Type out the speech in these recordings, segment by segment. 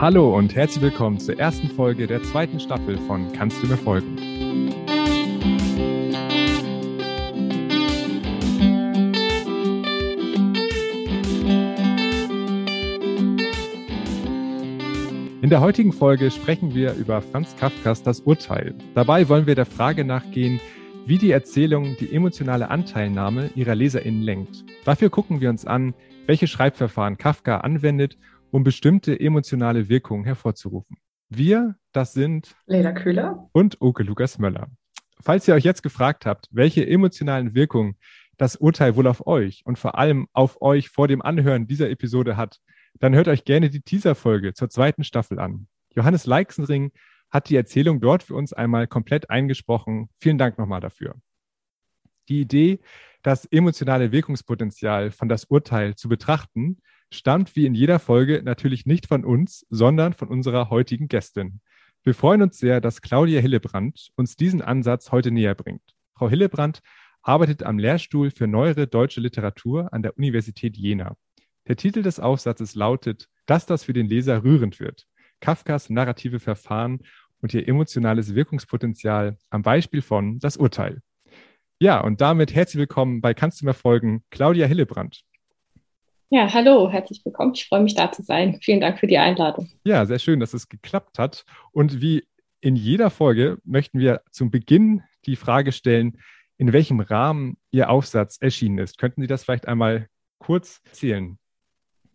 Hallo und herzlich willkommen zur ersten Folge der zweiten Staffel von Kannst du mir folgen? In der heutigen Folge sprechen wir über Franz Kafkas Das Urteil. Dabei wollen wir der Frage nachgehen, wie die Erzählung die emotionale Anteilnahme ihrer LeserInnen lenkt. Dafür gucken wir uns an, welche Schreibverfahren Kafka anwendet um bestimmte emotionale Wirkungen hervorzurufen. Wir, das sind Leda Köhler und Oke Lukas Möller. Falls ihr euch jetzt gefragt habt, welche emotionalen Wirkungen das Urteil wohl auf euch und vor allem auf euch vor dem Anhören dieser Episode hat, dann hört euch gerne die Teaser-Folge zur zweiten Staffel an. Johannes Leixenring hat die Erzählung dort für uns einmal komplett eingesprochen. Vielen Dank nochmal dafür. Die Idee, das emotionale Wirkungspotenzial von das Urteil zu betrachten, stammt wie in jeder Folge natürlich nicht von uns, sondern von unserer heutigen Gästin. Wir freuen uns sehr, dass Claudia Hillebrand uns diesen Ansatz heute näher bringt. Frau Hillebrand arbeitet am Lehrstuhl für neuere deutsche Literatur an der Universität Jena. Der Titel des Aufsatzes lautet, dass das für den Leser rührend wird. Kafkas narrative Verfahren und ihr emotionales Wirkungspotenzial am Beispiel von Das Urteil. Ja, und damit herzlich willkommen bei Kannst du mir folgen, Claudia Hillebrand. Ja, hallo, herzlich willkommen. Ich freue mich, da zu sein. Vielen Dank für die Einladung. Ja, sehr schön, dass es geklappt hat. Und wie in jeder Folge möchten wir zum Beginn die Frage stellen, in welchem Rahmen Ihr Aufsatz erschienen ist. Könnten Sie das vielleicht einmal kurz erzählen?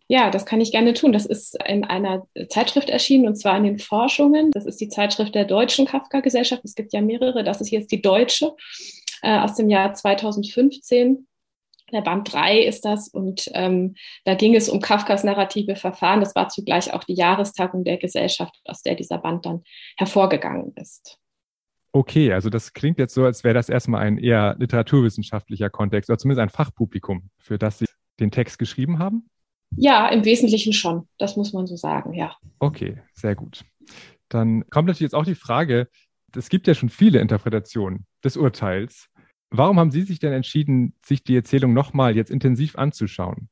Ja, das kann ich gerne tun. Das ist in einer Zeitschrift erschienen und zwar in den Forschungen. Das ist die Zeitschrift der Deutschen Kafka-Gesellschaft. Es gibt ja mehrere. Das ist jetzt die deutsche äh, aus dem Jahr 2015 der Band 3 ist das und ähm, da ging es um Kafkas narrative Verfahren. Das war zugleich auch die Jahrestagung der Gesellschaft, aus der dieser Band dann hervorgegangen ist. Okay, also das klingt jetzt so, als wäre das erstmal ein eher literaturwissenschaftlicher Kontext oder zumindest ein Fachpublikum, für das Sie den Text geschrieben haben? Ja, im Wesentlichen schon. Das muss man so sagen, ja. Okay, sehr gut. Dann kommt natürlich jetzt auch die Frage, es gibt ja schon viele Interpretationen des Urteils. Warum haben Sie sich denn entschieden, sich die Erzählung nochmal jetzt intensiv anzuschauen?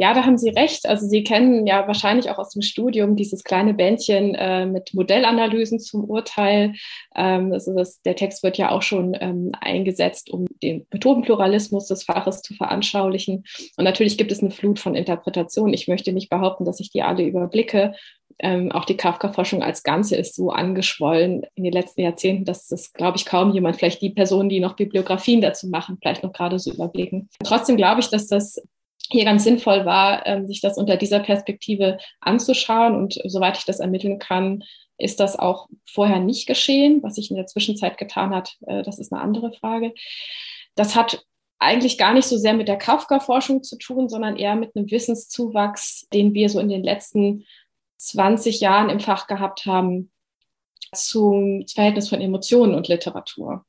Ja, da haben Sie recht. Also Sie kennen ja wahrscheinlich auch aus dem Studium dieses kleine Bändchen äh, mit Modellanalysen zum Urteil. Ähm, also das, der Text wird ja auch schon ähm, eingesetzt, um den Methodenpluralismus des Faches zu veranschaulichen. Und natürlich gibt es eine Flut von Interpretationen. Ich möchte nicht behaupten, dass ich die alle überblicke ähm, auch die Kafka-Forschung als Ganze ist so angeschwollen in den letzten Jahrzehnten, dass das, glaube ich, kaum jemand, vielleicht die Personen, die noch Bibliografien dazu machen, vielleicht noch gerade so überblicken. Trotzdem glaube ich, dass das hier ganz sinnvoll war, ähm, sich das unter dieser Perspektive anzuschauen. Und soweit ich das ermitteln kann, ist das auch vorher nicht geschehen. Was sich in der Zwischenzeit getan hat, äh, das ist eine andere Frage. Das hat eigentlich gar nicht so sehr mit der Kafka-Forschung zu tun, sondern eher mit einem Wissenszuwachs, den wir so in den letzten 20 Jahren im Fach gehabt haben zum Verhältnis von Emotionen und Literatur.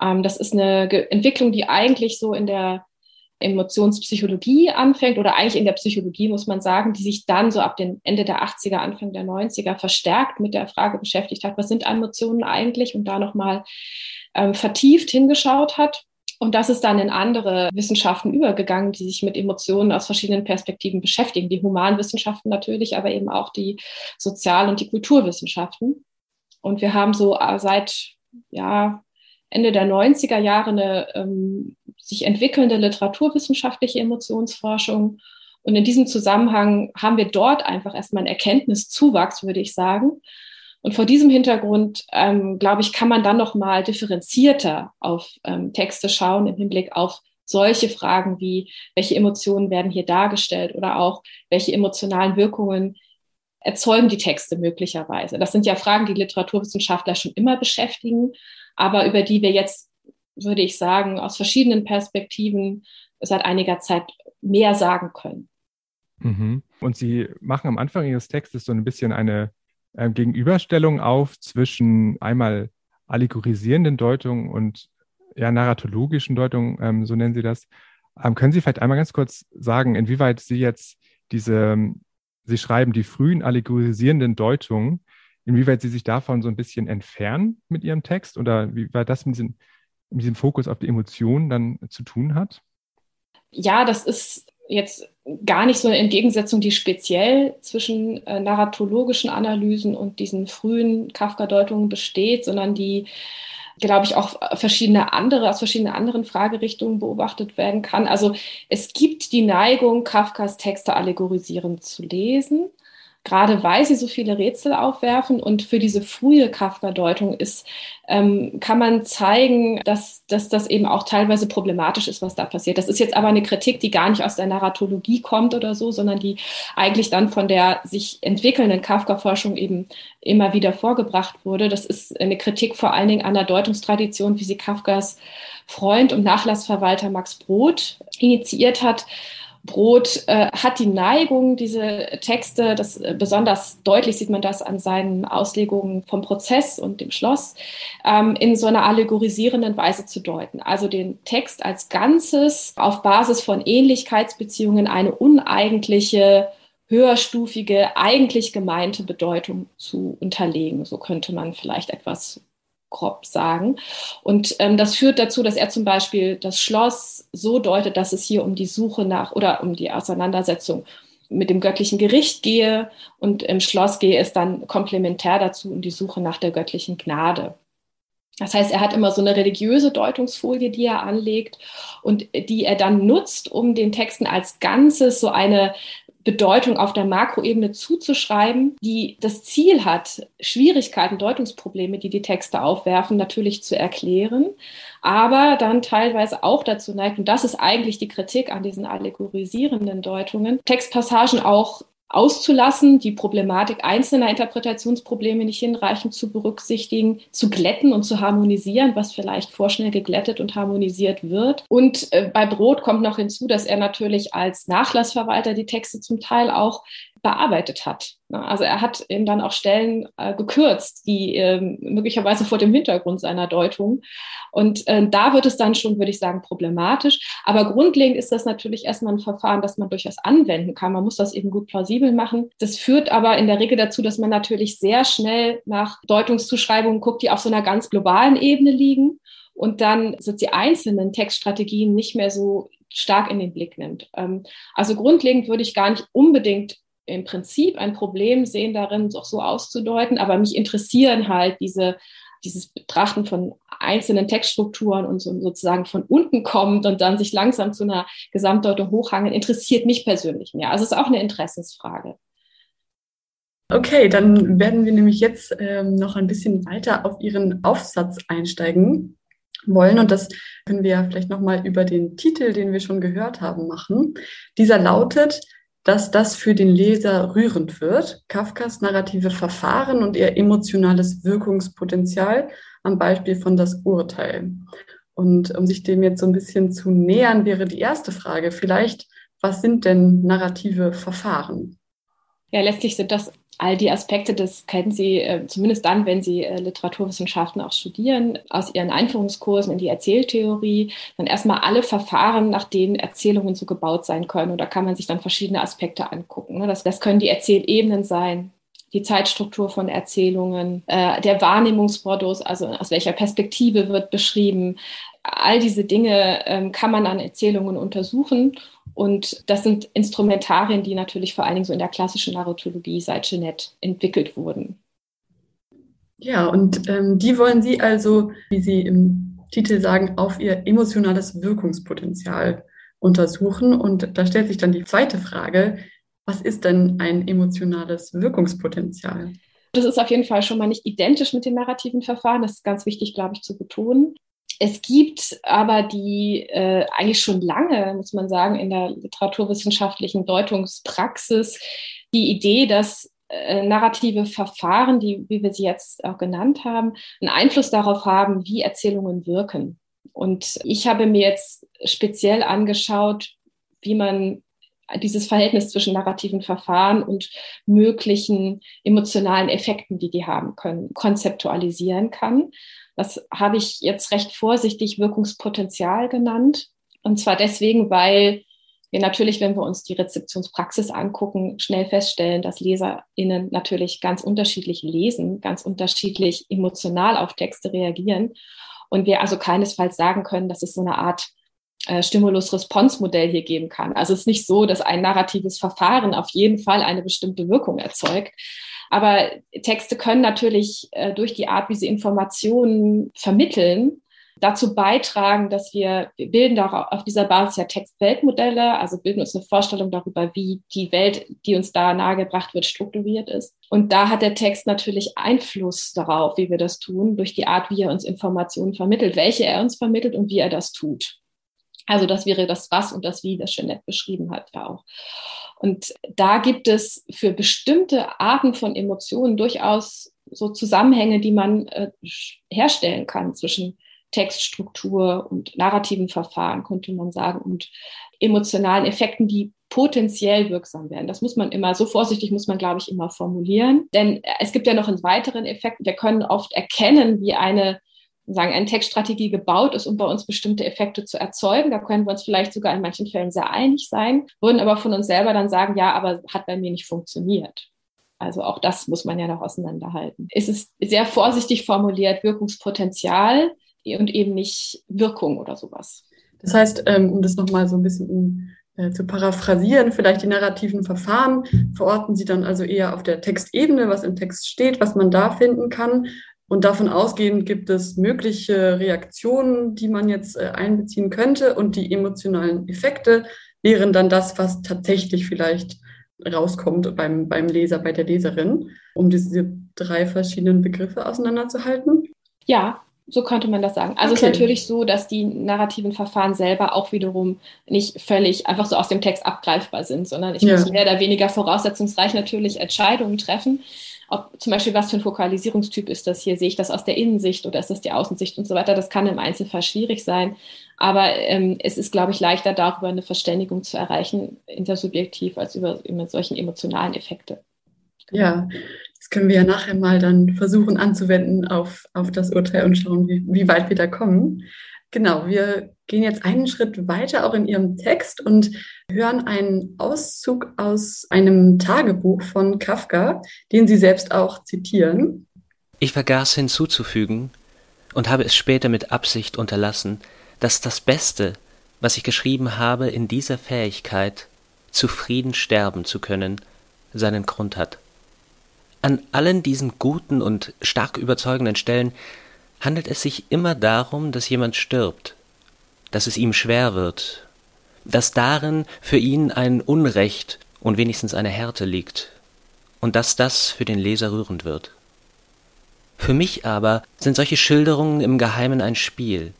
Ähm, das ist eine Entwicklung, die eigentlich so in der Emotionspsychologie anfängt oder eigentlich in der Psychologie, muss man sagen, die sich dann so ab dem Ende der 80er, Anfang der 90er verstärkt mit der Frage beschäftigt hat, was sind Emotionen eigentlich und da nochmal ähm, vertieft hingeschaut hat. Und das ist dann in andere Wissenschaften übergegangen, die sich mit Emotionen aus verschiedenen Perspektiven beschäftigen. Die Humanwissenschaften natürlich, aber eben auch die Sozial- und die Kulturwissenschaften. Und wir haben so äh, seit ja, Ende der 90er Jahre eine ähm, sich entwickelnde literaturwissenschaftliche Emotionsforschung. Und in diesem Zusammenhang haben wir dort einfach erstmal einen Erkenntniszuwachs, würde ich sagen. Und vor diesem Hintergrund, ähm, glaube ich, kann man dann noch mal differenzierter auf ähm, Texte schauen im Hinblick auf solche Fragen wie, welche Emotionen werden hier dargestellt oder auch, welche emotionalen Wirkungen erzeugen die Texte möglicherweise. Das sind ja Fragen, die Literaturwissenschaftler schon immer beschäftigen, aber über die wir jetzt, würde ich sagen, aus verschiedenen Perspektiven seit einiger Zeit mehr sagen können. Mhm. Und Sie machen am Anfang Ihres Textes so ein bisschen eine äh, Gegenüberstellung auf zwischen einmal allegorisierenden Deutungen und ja, narratologischen Deutungen, ähm, so nennen Sie das. Ähm, können Sie vielleicht einmal ganz kurz sagen, inwieweit Sie jetzt diese, Sie schreiben die frühen allegorisierenden Deutungen, inwieweit Sie sich davon so ein bisschen entfernen mit Ihrem Text oder wie weit das mit diesem, mit diesem Fokus auf die Emotionen dann zu tun hat? Ja, das ist jetzt gar nicht so eine Entgegensetzung, die speziell zwischen äh, narratologischen Analysen und diesen frühen Kafka-Deutungen besteht, sondern die, glaube ich, auch verschiedene andere, aus verschiedenen anderen Fragerichtungen beobachtet werden kann. Also es gibt die Neigung, Kafkas Texte allegorisierend zu lesen gerade weil sie so viele Rätsel aufwerfen und für diese frühe Kafka-Deutung ist, ähm, kann man zeigen, dass, dass das eben auch teilweise problematisch ist, was da passiert. Das ist jetzt aber eine Kritik, die gar nicht aus der Narratologie kommt oder so, sondern die eigentlich dann von der sich entwickelnden Kafka-Forschung eben immer wieder vorgebracht wurde. Das ist eine Kritik vor allen Dingen an der Deutungstradition, wie sie Kafkas Freund und Nachlassverwalter Max Brod initiiert hat Brot äh, hat die Neigung, diese Texte, das äh, besonders deutlich sieht man das an seinen Auslegungen vom Prozess und dem Schloss, ähm, in so einer allegorisierenden Weise zu deuten. Also den Text als Ganzes auf Basis von Ähnlichkeitsbeziehungen eine uneigentliche höherstufige, eigentlich gemeinte Bedeutung zu unterlegen. So könnte man vielleicht etwas grob sagen. Und ähm, das führt dazu, dass er zum Beispiel das Schloss so deutet, dass es hier um die Suche nach oder um die Auseinandersetzung mit dem göttlichen Gericht gehe und im Schloss gehe es dann komplementär dazu um die Suche nach der göttlichen Gnade. Das heißt, er hat immer so eine religiöse Deutungsfolie, die er anlegt und die er dann nutzt, um den Texten als Ganzes so eine Bedeutung auf der Makroebene zuzuschreiben, die das Ziel hat, Schwierigkeiten, Deutungsprobleme, die die Texte aufwerfen, natürlich zu erklären, aber dann teilweise auch dazu neigt, und das ist eigentlich die Kritik an diesen allegorisierenden Deutungen, Textpassagen auch auszulassen, die Problematik einzelner Interpretationsprobleme nicht hinreichend zu berücksichtigen, zu glätten und zu harmonisieren, was vielleicht vorschnell geglättet und harmonisiert wird. Und äh, bei Brot kommt noch hinzu, dass er natürlich als Nachlassverwalter die Texte zum Teil auch bearbeitet hat. Ne? Also er hat eben dann auch Stellen äh, gekürzt, die äh, möglicherweise vor dem Hintergrund seiner Deutung. Und äh, da wird es dann schon, würde ich sagen, problematisch. Aber grundlegend ist das natürlich erstmal ein Verfahren, das man durchaus anwenden kann. Man muss das eben gut plausibel machen. Das führt aber in der Regel dazu, dass man natürlich sehr schnell nach Deutungszuschreibungen guckt, die auf so einer ganz globalen Ebene liegen und dann sind die einzelnen Textstrategien nicht mehr so stark in den Blick nimmt. Ähm, also grundlegend würde ich gar nicht unbedingt im Prinzip ein Problem sehen darin, auch so auszudeuten, aber mich interessieren halt diese, dieses Betrachten von einzelnen Textstrukturen und so, sozusagen von unten kommt und dann sich langsam zu einer Gesamtdeutung hochhangen, interessiert mich persönlich mehr. Also es ist auch eine Interessensfrage. Okay, dann werden wir nämlich jetzt ähm, noch ein bisschen weiter auf Ihren Aufsatz einsteigen wollen. Und das können wir vielleicht nochmal über den Titel, den wir schon gehört haben, machen. Dieser lautet dass das für den Leser rührend wird. Kafkas narrative Verfahren und ihr emotionales Wirkungspotenzial am Beispiel von das Urteil. Und um sich dem jetzt so ein bisschen zu nähern, wäre die erste Frage vielleicht, was sind denn narrative Verfahren? Ja, letztlich sind das all die Aspekte, das kennen Sie äh, zumindest dann, wenn Sie äh, Literaturwissenschaften auch studieren, aus Ihren Einführungskursen in die Erzähltheorie, dann erstmal alle Verfahren, nach denen Erzählungen so gebaut sein können. Und da kann man sich dann verschiedene Aspekte angucken. Ne? Das, das können die Erzählebenen sein, die Zeitstruktur von Erzählungen, äh, der Wahrnehmungsmodus, also aus welcher Perspektive wird beschrieben. All diese Dinge ähm, kann man an Erzählungen untersuchen und das sind Instrumentarien, die natürlich vor allen Dingen so in der klassischen Narratologie seit Jeanette entwickelt wurden. Ja, und ähm, die wollen Sie also, wie Sie im Titel sagen, auf Ihr emotionales Wirkungspotenzial untersuchen. Und da stellt sich dann die zweite Frage, was ist denn ein emotionales Wirkungspotenzial? Das ist auf jeden Fall schon mal nicht identisch mit den narrativen Verfahren. Das ist ganz wichtig, glaube ich, zu betonen. Es gibt aber die äh, eigentlich schon lange, muss man sagen, in der literaturwissenschaftlichen Deutungspraxis die Idee, dass äh, narrative Verfahren, die, wie wir sie jetzt auch genannt haben, einen Einfluss darauf haben, wie Erzählungen wirken. Und ich habe mir jetzt speziell angeschaut, wie man dieses Verhältnis zwischen narrativen Verfahren und möglichen emotionalen Effekten, die die haben können, konzeptualisieren kann. Das habe ich jetzt recht vorsichtig Wirkungspotenzial genannt. Und zwar deswegen, weil wir natürlich, wenn wir uns die Rezeptionspraxis angucken, schnell feststellen, dass LeserInnen natürlich ganz unterschiedlich lesen, ganz unterschiedlich emotional auf Texte reagieren. Und wir also keinesfalls sagen können, dass es so eine Art äh, Stimulus-Response-Modell hier geben kann. Also es ist nicht so, dass ein narratives Verfahren auf jeden Fall eine bestimmte Wirkung erzeugt. Aber Texte können natürlich äh, durch die Art, wie sie Informationen vermitteln, dazu beitragen, dass wir, wir bilden auch auf dieser Basis ja Textweltmodelle, also bilden uns eine Vorstellung darüber, wie die Welt, die uns da nahegebracht wird, strukturiert ist. Und da hat der Text natürlich Einfluss darauf, wie wir das tun, durch die Art, wie er uns Informationen vermittelt, welche er uns vermittelt und wie er das tut. Also das wäre das Was und das Wie, das Jeanette beschrieben hat ja auch. Und da gibt es für bestimmte Arten von Emotionen durchaus so Zusammenhänge, die man äh, herstellen kann zwischen Textstruktur und narrativen Verfahren, könnte man sagen, und emotionalen Effekten, die potenziell wirksam werden. Das muss man immer, so vorsichtig muss man, glaube ich, immer formulieren. Denn es gibt ja noch einen weiteren Effekt. Wir können oft erkennen, wie eine sagen, eine Textstrategie gebaut ist, um bei uns bestimmte Effekte zu erzeugen. Da können wir uns vielleicht sogar in manchen Fällen sehr einig sein, würden aber von uns selber dann sagen, ja, aber hat bei mir nicht funktioniert. Also auch das muss man ja noch auseinanderhalten. Es ist sehr vorsichtig formuliert, Wirkungspotenzial und eben nicht Wirkung oder sowas. Das heißt, ähm, um das nochmal so ein bisschen äh, zu paraphrasieren, vielleicht die narrativen Verfahren verorten Sie dann also eher auf der Textebene, was im Text steht, was man da finden kann. Und davon ausgehend gibt es mögliche Reaktionen, die man jetzt äh, einbeziehen könnte. Und die emotionalen Effekte wären dann das, was tatsächlich vielleicht rauskommt beim, beim Leser, bei der Leserin, um diese drei verschiedenen Begriffe auseinanderzuhalten. Ja, so könnte man das sagen. Also okay. es ist natürlich so, dass die narrativen Verfahren selber auch wiederum nicht völlig einfach so aus dem Text abgreifbar sind, sondern ich ja. muss mehr oder weniger voraussetzungsreich natürlich Entscheidungen treffen. Ob zum Beispiel was für ein Fokalisierungstyp ist das hier, sehe ich das aus der Innensicht oder ist das die Außensicht und so weiter. Das kann im Einzelfall schwierig sein. Aber ähm, es ist, glaube ich, leichter darüber eine Verständigung zu erreichen, intersubjektiv, als über, über solchen emotionalen Effekte. Ja, das können wir ja nachher mal dann versuchen anzuwenden auf, auf das Urteil und schauen, wie, wie weit wir da kommen. Genau, wir gehen jetzt einen Schritt weiter auch in Ihrem Text und hören einen Auszug aus einem Tagebuch von Kafka, den Sie selbst auch zitieren. Ich vergaß hinzuzufügen und habe es später mit Absicht unterlassen, dass das Beste, was ich geschrieben habe, in dieser Fähigkeit, zufrieden sterben zu können, seinen Grund hat. An allen diesen guten und stark überzeugenden Stellen handelt es sich immer darum, dass jemand stirbt, dass es ihm schwer wird, dass darin für ihn ein Unrecht und wenigstens eine Härte liegt und dass das für den Leser rührend wird. Für mich aber sind solche Schilderungen im Geheimen ein Spiel.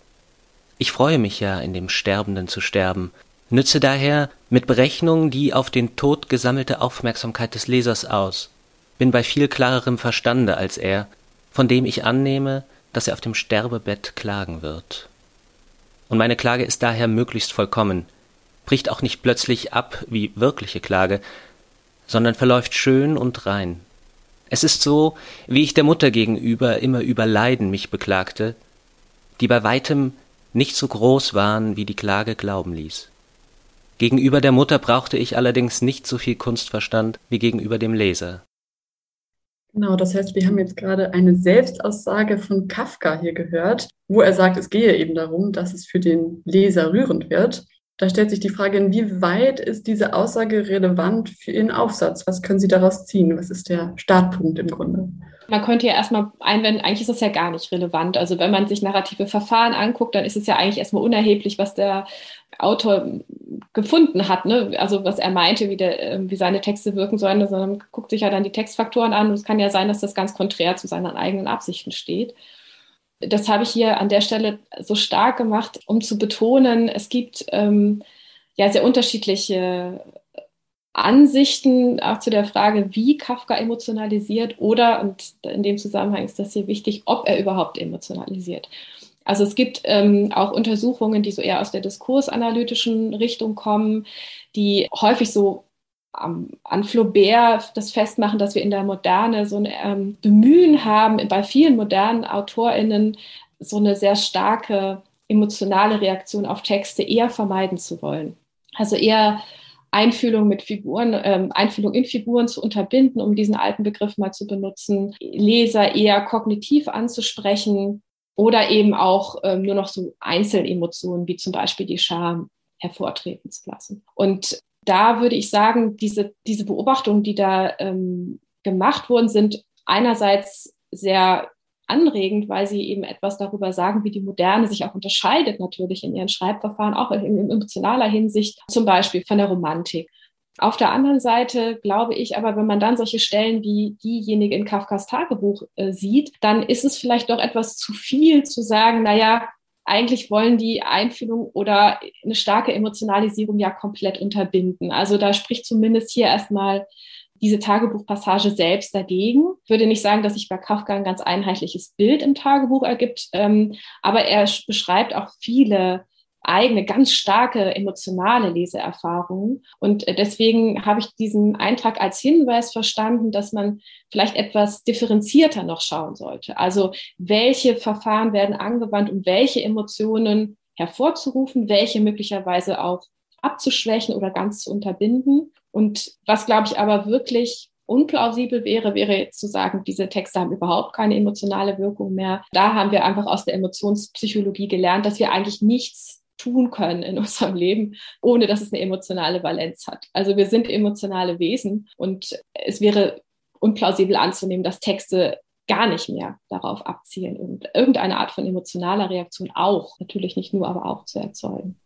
Ich freue mich ja, in dem Sterbenden zu sterben, nütze daher mit Berechnungen die auf den Tod gesammelte Aufmerksamkeit des Lesers aus bin bei viel klarerem Verstande als er, von dem ich annehme, dass er auf dem Sterbebett klagen wird. Und meine Klage ist daher möglichst vollkommen, bricht auch nicht plötzlich ab wie wirkliche Klage, sondern verläuft schön und rein. Es ist so, wie ich der Mutter gegenüber immer über Leiden mich beklagte, die bei weitem nicht so groß waren, wie die Klage glauben ließ. Gegenüber der Mutter brauchte ich allerdings nicht so viel Kunstverstand wie gegenüber dem Leser. Genau, das heißt, wir haben jetzt gerade eine Selbstaussage von Kafka hier gehört, wo er sagt, es gehe eben darum, dass es für den Leser rührend wird. Da stellt sich die Frage, inwieweit ist diese Aussage relevant für Ihren Aufsatz? Was können Sie daraus ziehen? Was ist der Startpunkt im Grunde? Man könnte ja erstmal einwenden, eigentlich ist das ja gar nicht relevant. Also wenn man sich narrative Verfahren anguckt, dann ist es ja eigentlich erstmal unerheblich, was der Autor gefunden hat, ne? also was er meinte, wie, der, ähm, wie seine Texte wirken sollen, sondern guckt sich ja dann die Textfaktoren an und es kann ja sein, dass das ganz konträr zu seinen eigenen Absichten steht. Das habe ich hier an der Stelle so stark gemacht, um zu betonen, es gibt ähm, ja sehr unterschiedliche Ansichten auch zu der Frage, wie Kafka emotionalisiert oder, und in dem Zusammenhang ist das hier wichtig, ob er überhaupt emotionalisiert. Also es gibt ähm, auch Untersuchungen, die so eher aus der diskursanalytischen Richtung kommen, die häufig so an Flaubert das festmachen, dass wir in der Moderne so ein ähm, Bemühen haben, bei vielen modernen AutorInnen so eine sehr starke emotionale Reaktion auf Texte eher vermeiden zu wollen. Also eher Einfühlung mit Figuren, ähm, Einfühlung in Figuren zu unterbinden, um diesen alten Begriff mal zu benutzen, Leser eher kognitiv anzusprechen, oder eben auch ähm, nur noch so Einzelemotionen wie zum Beispiel die Scham hervortreten zu lassen. Und da würde ich sagen, diese, diese Beobachtungen, die da ähm, gemacht wurden, sind einerseits sehr anregend, weil sie eben etwas darüber sagen, wie die Moderne sich auch unterscheidet natürlich in ihren Schreibverfahren, auch in, in emotionaler Hinsicht, zum Beispiel von der Romantik. Auf der anderen Seite glaube ich aber, wenn man dann solche Stellen wie diejenige in Kafkas Tagebuch äh, sieht, dann ist es vielleicht doch etwas zu viel zu sagen, naja, eigentlich wollen die Einfühlung oder eine starke Emotionalisierung ja komplett unterbinden. Also da spricht zumindest hier erstmal diese Tagebuchpassage selbst dagegen. Ich würde nicht sagen, dass sich bei Kafka ein ganz einheitliches Bild im Tagebuch ergibt, ähm, aber er beschreibt auch viele eigene, ganz starke emotionale Leseerfahrungen. Und äh, deswegen habe ich diesen Eintrag als Hinweis verstanden, dass man vielleicht etwas differenzierter noch schauen sollte. Also welche Verfahren werden angewandt, um welche Emotionen hervorzurufen, welche möglicherweise auch abzuschwächen oder ganz zu unterbinden. Und was, glaube ich, aber wirklich unplausibel wäre, wäre zu sagen, diese Texte haben überhaupt keine emotionale Wirkung mehr. Da haben wir einfach aus der Emotionspsychologie gelernt, dass wir eigentlich nichts tun können in unserem Leben, ohne dass es eine emotionale Valenz hat. Also wir sind emotionale Wesen und es wäre unplausibel anzunehmen, dass Texte gar nicht mehr darauf abzielen irgendeine Art von emotionaler Reaktion auch, natürlich nicht nur, aber auch zu erzeugen.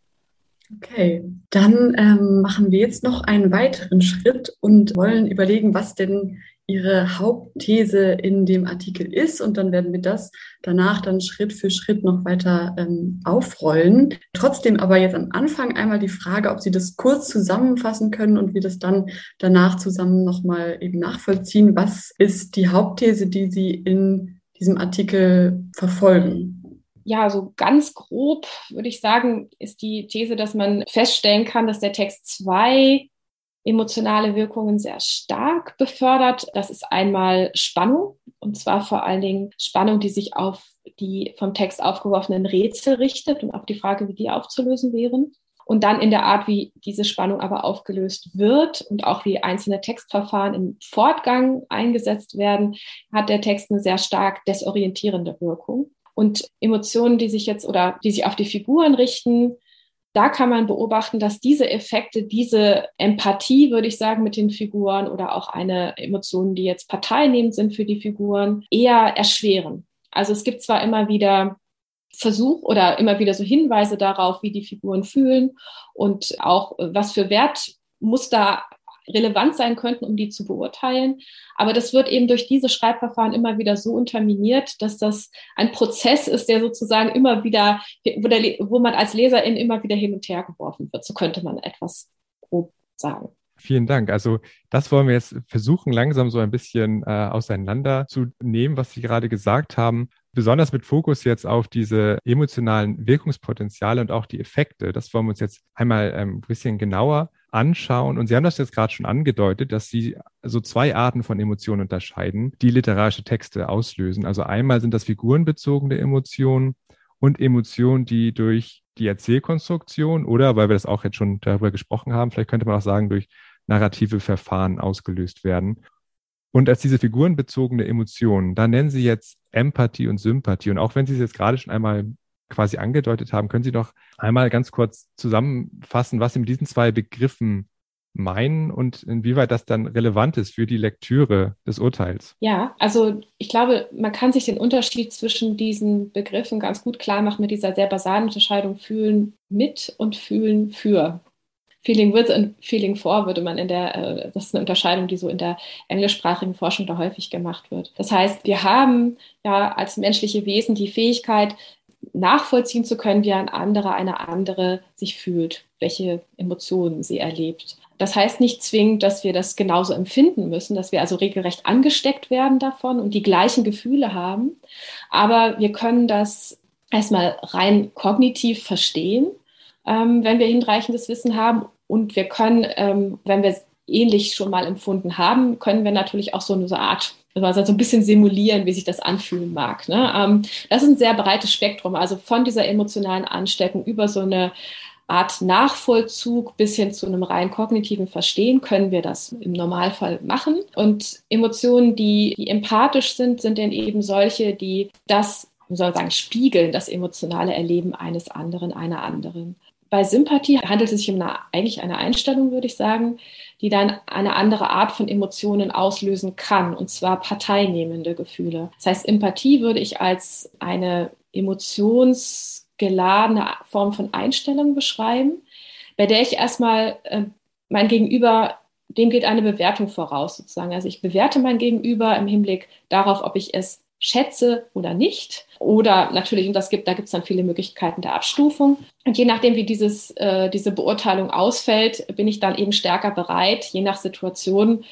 Okay, dann ähm, machen wir jetzt noch einen weiteren Schritt und wollen überlegen, was denn Ihre Hauptthese in dem Artikel ist. Und dann werden wir das danach dann Schritt für Schritt noch weiter ähm, aufrollen. Trotzdem aber jetzt am Anfang einmal die Frage, ob Sie das kurz zusammenfassen können und wir das dann danach zusammen nochmal eben nachvollziehen. Was ist die Hauptthese, die Sie in diesem Artikel verfolgen? ja, so ganz grob würde ich sagen, ist die These, dass man feststellen kann, dass der Text zwei emotionale Wirkungen sehr stark befördert. Das ist einmal Spannung, und zwar vor allen Dingen Spannung, die sich auf die vom Text aufgeworfenen Rätsel richtet und auf die Frage, wie die aufzulösen wären. Und dann in der Art, wie diese Spannung aber aufgelöst wird und auch wie einzelne Textverfahren im Fortgang eingesetzt werden, hat der Text eine sehr stark desorientierende Wirkung. Und Emotionen, die sich jetzt oder die sich auf die Figuren richten, da kann man beobachten, dass diese Effekte, diese Empathie, würde ich sagen, mit den Figuren oder auch eine Emotion, die jetzt parteinehmend sind für die Figuren, eher erschweren. Also es gibt zwar immer wieder Versuch oder immer wieder so Hinweise darauf, wie die Figuren fühlen und auch was für Wertmuster relevant sein könnten, um die zu beurteilen. Aber das wird eben durch diese Schreibverfahren immer wieder so unterminiert, dass das ein Prozess ist, der sozusagen immer wieder, wo, der, wo man als Leserin immer wieder hin und her geworfen wird. So könnte man etwas grob sagen. Vielen Dank. Also das wollen wir jetzt versuchen, langsam so ein bisschen äh, auseinander zu nehmen, was Sie gerade gesagt haben. Besonders mit Fokus jetzt auf diese emotionalen Wirkungspotenziale und auch die Effekte. Das wollen wir uns jetzt einmal ähm, ein bisschen genauer anschauen. Und Sie haben das jetzt gerade schon angedeutet, dass Sie so zwei Arten von Emotionen unterscheiden, die literarische Texte auslösen. Also einmal sind das figurenbezogene Emotionen und Emotionen, die durch die Erzählkonstruktion oder, weil wir das auch jetzt schon darüber gesprochen haben, vielleicht könnte man auch sagen, durch narrative Verfahren ausgelöst werden. Und als diese figurenbezogene Emotionen, da nennen Sie jetzt Empathie und Sympathie. Und auch wenn Sie es jetzt gerade schon einmal quasi angedeutet haben, können Sie doch einmal ganz kurz zusammenfassen, was Sie mit diesen zwei Begriffen meinen und inwieweit das dann relevant ist für die Lektüre des Urteils. Ja, also ich glaube, man kann sich den Unterschied zwischen diesen Begriffen ganz gut klar machen mit dieser sehr basalen Unterscheidung fühlen mit und fühlen für. Feeling with und Feeling for würde man in der, äh, das ist eine Unterscheidung, die so in der englischsprachigen Forschung da häufig gemacht wird. Das heißt, wir haben ja als menschliche Wesen die Fähigkeit, nachvollziehen zu können, wie ein anderer, eine andere sich fühlt, welche Emotionen sie erlebt. Das heißt nicht zwingend, dass wir das genauso empfinden müssen, dass wir also regelrecht angesteckt werden davon und die gleichen Gefühle haben. Aber wir können das erstmal rein kognitiv verstehen, ähm, wenn wir hinreichendes Wissen haben. Und wir können, ähm, wenn wir es ähnlich schon mal empfunden haben, können wir natürlich auch so eine Art also so ein bisschen simulieren, wie sich das anfühlen mag. Ne? Ähm, das ist ein sehr breites Spektrum, also von dieser emotionalen Ansteckung über so eine Art Nachvollzug bis hin zu einem rein kognitiven Verstehen können wir das im Normalfall machen. Und Emotionen, die, die empathisch sind, sind dann eben solche, die das soll man sagen, spiegeln das emotionale Erleben eines anderen, einer anderen. Bei Sympathie handelt es sich um eine, eigentlich eine Einstellung, würde ich sagen, die dann eine andere Art von Emotionen auslösen kann, und zwar parteinehmende Gefühle. Das heißt, Empathie würde ich als eine emotionsgeladene Form von Einstellung beschreiben, bei der ich erstmal äh, mein Gegenüber, dem geht eine Bewertung voraus sozusagen. Also ich bewerte mein Gegenüber im Hinblick darauf, ob ich es schätze oder nicht. Oder natürlich, und das gibt, da gibt es dann viele Möglichkeiten der Abstufung. Und je nachdem, wie dieses, äh, diese Beurteilung ausfällt, bin ich dann eben stärker bereit, je nach Situation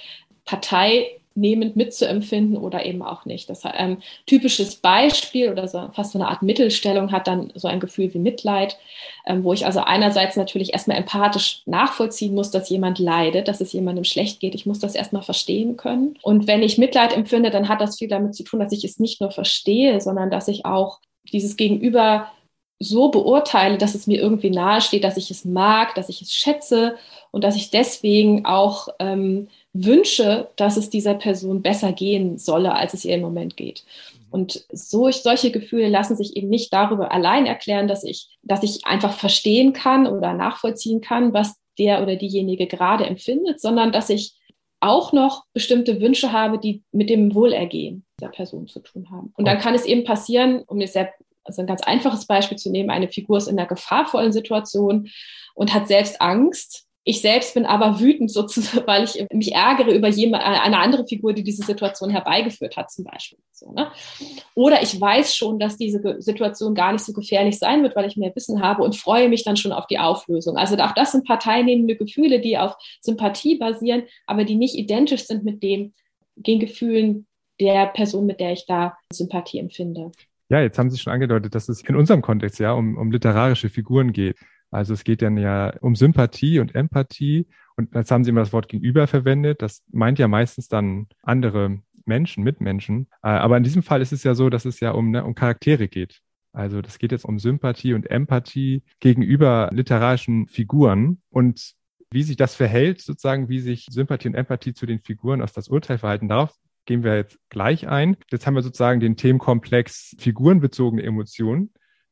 Partei nehmend mitzuempfinden oder eben auch nicht. Das ähm, typisches Beispiel oder so, fast so eine Art Mittelstellung hat dann so ein Gefühl wie Mitleid, ähm, wo ich also einerseits natürlich erstmal empathisch nachvollziehen muss, dass jemand leidet, dass es jemandem schlecht geht. Ich muss das erstmal verstehen können. Und wenn ich Mitleid empfinde, dann hat das viel damit zu tun, dass ich es nicht nur verstehe, sondern dass ich auch dieses Gegenüber so beurteile, dass es mir irgendwie nahesteht, dass ich es mag, dass ich es schätze und dass ich deswegen auch ähm, wünsche, dass es dieser Person besser gehen solle, als es ihr im Moment geht. Und so, solche Gefühle lassen sich eben nicht darüber allein erklären, dass ich, dass ich einfach verstehen kann oder nachvollziehen kann, was der oder diejenige gerade empfindet, sondern dass ich auch noch bestimmte Wünsche habe, die mit dem Wohlergehen der Person zu tun haben. Und dann kann es eben passieren, um jetzt sehr, also ein ganz einfaches Beispiel zu nehmen, eine Figur ist in einer gefahrvollen Situation und hat selbst Angst ich selbst bin aber wütend sozusagen, weil ich mich ärgere über äh, eine andere Figur, die diese Situation herbeigeführt hat, zum Beispiel. So, ne? Oder ich weiß schon, dass diese Situation gar nicht so gefährlich sein wird, weil ich mehr Wissen habe und freue mich dann schon auf die Auflösung. Also auch das sind parteinehmende Gefühle, die auf Sympathie basieren, aber die nicht identisch sind mit dem, den Gefühlen der Person, mit der ich da Sympathie empfinde. Ja, jetzt haben Sie schon angedeutet, dass es in unserem Kontext ja um, um literarische Figuren geht. Also es geht dann ja um Sympathie und Empathie. Und jetzt haben Sie immer das Wort gegenüber verwendet. Das meint ja meistens dann andere Menschen, Mitmenschen. Äh, aber in diesem Fall ist es ja so, dass es ja um, ne, um Charaktere geht. Also das geht jetzt um Sympathie und Empathie gegenüber literarischen Figuren. Und wie sich das verhält, sozusagen, wie sich Sympathie und Empathie zu den Figuren aus das Urteil verhalten, darauf gehen wir jetzt gleich ein. Jetzt haben wir sozusagen den Themenkomplex figurenbezogene Emotionen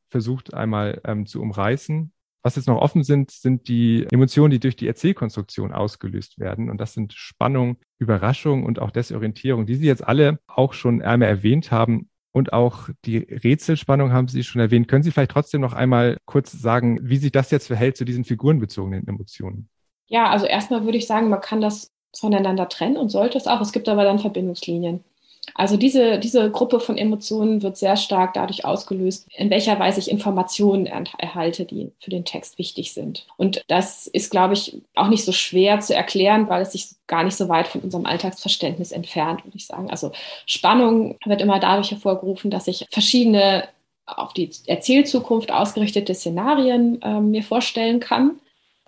versucht einmal ähm, zu umreißen. Was jetzt noch offen sind, sind die Emotionen, die durch die Erzählkonstruktion ausgelöst werden. Und das sind Spannung, Überraschung und auch Desorientierung, die Sie jetzt alle auch schon einmal erwähnt haben. Und auch die Rätselspannung haben Sie schon erwähnt. Können Sie vielleicht trotzdem noch einmal kurz sagen, wie sich das jetzt verhält zu diesen figurenbezogenen Emotionen? Ja, also erstmal würde ich sagen, man kann das voneinander trennen und sollte es auch. Es gibt aber dann Verbindungslinien. Also diese, diese Gruppe von Emotionen wird sehr stark dadurch ausgelöst, in welcher Weise ich Informationen erhalte, die für den Text wichtig sind. Und das ist, glaube ich, auch nicht so schwer zu erklären, weil es sich gar nicht so weit von unserem Alltagsverständnis entfernt, würde ich sagen. Also Spannung wird immer dadurch hervorgerufen, dass ich verschiedene auf die Erzählzukunft ausgerichtete Szenarien äh, mir vorstellen kann,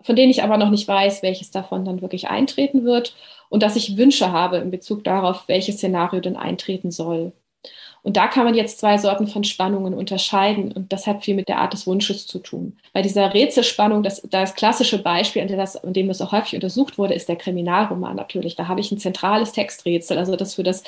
von denen ich aber noch nicht weiß, welches davon dann wirklich eintreten wird und dass ich Wünsche habe in Bezug darauf, welches Szenario denn eintreten soll. Und da kann man jetzt zwei Sorten von Spannungen unterscheiden und das hat viel mit der Art des Wunsches zu tun. Bei dieser Rätselspannung, das, das klassische Beispiel, an, das, an dem das auch häufig untersucht wurde, ist der Kriminalroman natürlich. Da habe ich ein zentrales Texträtsel, also das für das,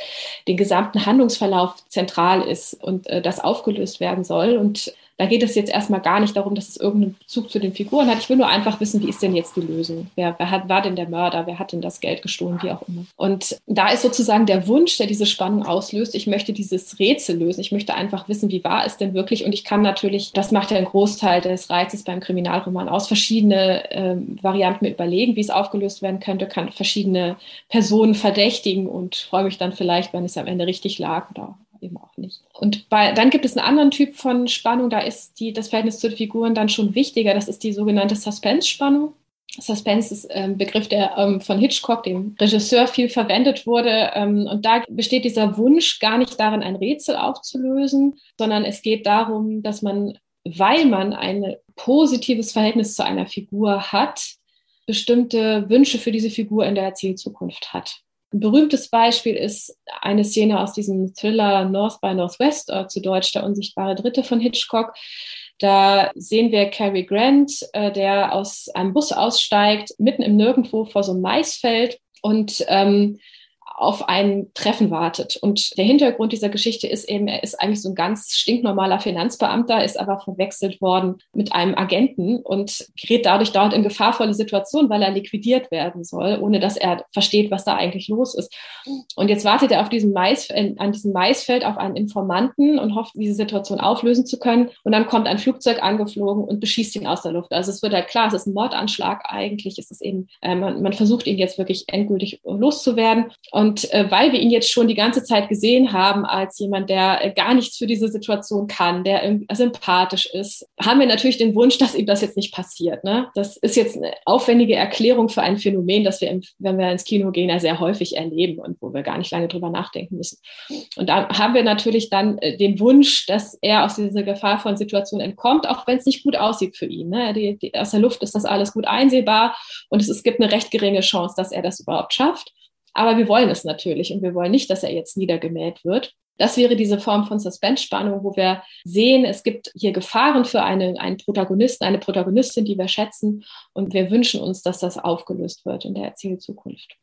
den gesamten Handlungsverlauf zentral ist und äh, das aufgelöst werden soll. Und da geht es jetzt erstmal gar nicht darum, dass es irgendeinen Bezug zu den Figuren hat. Ich will nur einfach wissen, wie ist denn jetzt die Lösung? Wer, wer hat, war denn der Mörder? Wer hat denn das Geld gestohlen? Wie auch immer. Und da ist sozusagen der Wunsch, der diese Spannung auslöst. Ich möchte dieses Rätsel lösen. Ich möchte einfach wissen, wie war es denn wirklich? Und ich kann natürlich, das macht ja einen Großteil des Reizes beim Kriminalroman aus, verschiedene ähm, Varianten mir überlegen, wie es aufgelöst werden könnte, kann verschiedene Personen verdächtigen und freue mich dann vielleicht, wenn es am Ende richtig lag oder eben auch nicht. Und bei, dann gibt es einen anderen Typ von Spannung, da ist die, das Verhältnis zu den Figuren dann schon wichtiger. Das ist die sogenannte Suspense-Spannung. Suspense ist ein Begriff, der ähm, von Hitchcock, dem Regisseur, viel verwendet wurde. Ähm, und da besteht dieser Wunsch gar nicht darin, ein Rätsel aufzulösen, sondern es geht darum, dass man, weil man ein positives Verhältnis zu einer Figur hat, bestimmte Wünsche für diese Figur in der Erzählzukunft hat. Ein berühmtes Beispiel ist eine Szene aus diesem Thriller North by Northwest, äh, zu Deutsch der unsichtbare Dritte von Hitchcock. Da sehen wir Cary Grant, äh, der aus einem Bus aussteigt, mitten im Nirgendwo vor so einem Maisfeld und ähm, auf ein Treffen wartet. Und der Hintergrund dieser Geschichte ist eben, er ist eigentlich so ein ganz stinknormaler Finanzbeamter, ist aber verwechselt worden mit einem Agenten und gerät dadurch dort in gefahrvolle Situationen, weil er liquidiert werden soll, ohne dass er versteht, was da eigentlich los ist. Und jetzt wartet er auf diesem Mais, an diesem Maisfeld auf einen Informanten und hofft, diese Situation auflösen zu können. Und dann kommt ein Flugzeug angeflogen und beschießt ihn aus der Luft. Also es wird halt klar, es ist ein Mordanschlag. Eigentlich ist es eben, äh, man, man versucht ihn jetzt wirklich endgültig loszuwerden. Und äh, weil wir ihn jetzt schon die ganze Zeit gesehen haben als jemand, der äh, gar nichts für diese Situation kann, der sympathisch ist, haben wir natürlich den Wunsch, dass ihm das jetzt nicht passiert. Ne? Das ist jetzt eine aufwendige Erklärung für ein Phänomen, das wir, im, wenn wir ins Kino gehen, ja sehr häufig erleben und wo wir gar nicht lange drüber nachdenken müssen. Und da haben wir natürlich dann äh, den Wunsch, dass er aus dieser gefahrvollen Situation entkommt, auch wenn es nicht gut aussieht für ihn. Ne? Die, die, aus der Luft ist das alles gut einsehbar und es, es gibt eine recht geringe Chance, dass er das überhaupt schafft. Aber wir wollen es natürlich und wir wollen nicht, dass er jetzt niedergemäht wird. Das wäre diese Form von Suspense-Spannung, wo wir sehen, es gibt hier Gefahren für eine, einen Protagonisten, eine Protagonistin, die wir schätzen und wir wünschen uns, dass das aufgelöst wird in der Erzählzukunft.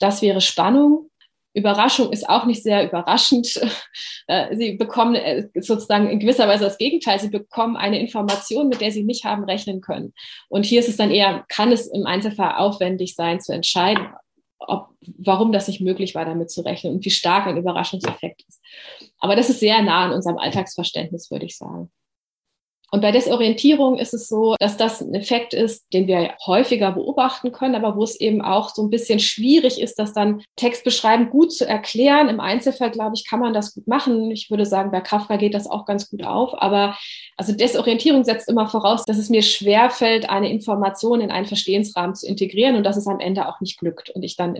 Das wäre Spannung. Überraschung ist auch nicht sehr überraschend. Äh, sie bekommen äh, sozusagen in gewisser Weise das Gegenteil. Sie bekommen eine Information, mit der sie nicht haben rechnen können. Und hier ist es dann eher, kann es im Einzelfall aufwendig sein, zu entscheiden, ob, warum das nicht möglich war, damit zu rechnen und wie stark ein Überraschungseffekt ist. Aber das ist sehr nah an unserem Alltagsverständnis, würde ich sagen. Und bei Desorientierung ist es so, dass das ein Effekt ist, den wir häufiger beobachten können, aber wo es eben auch so ein bisschen schwierig ist, das dann textbeschreibend gut zu erklären. Im Einzelfall, glaube ich, kann man das gut machen. Ich würde sagen, bei Kafka geht das auch ganz gut auf. Aber also Desorientierung setzt immer voraus, dass es mir schwerfällt, eine Information in einen Verstehensrahmen zu integrieren und dass es am Ende auch nicht glückt und ich dann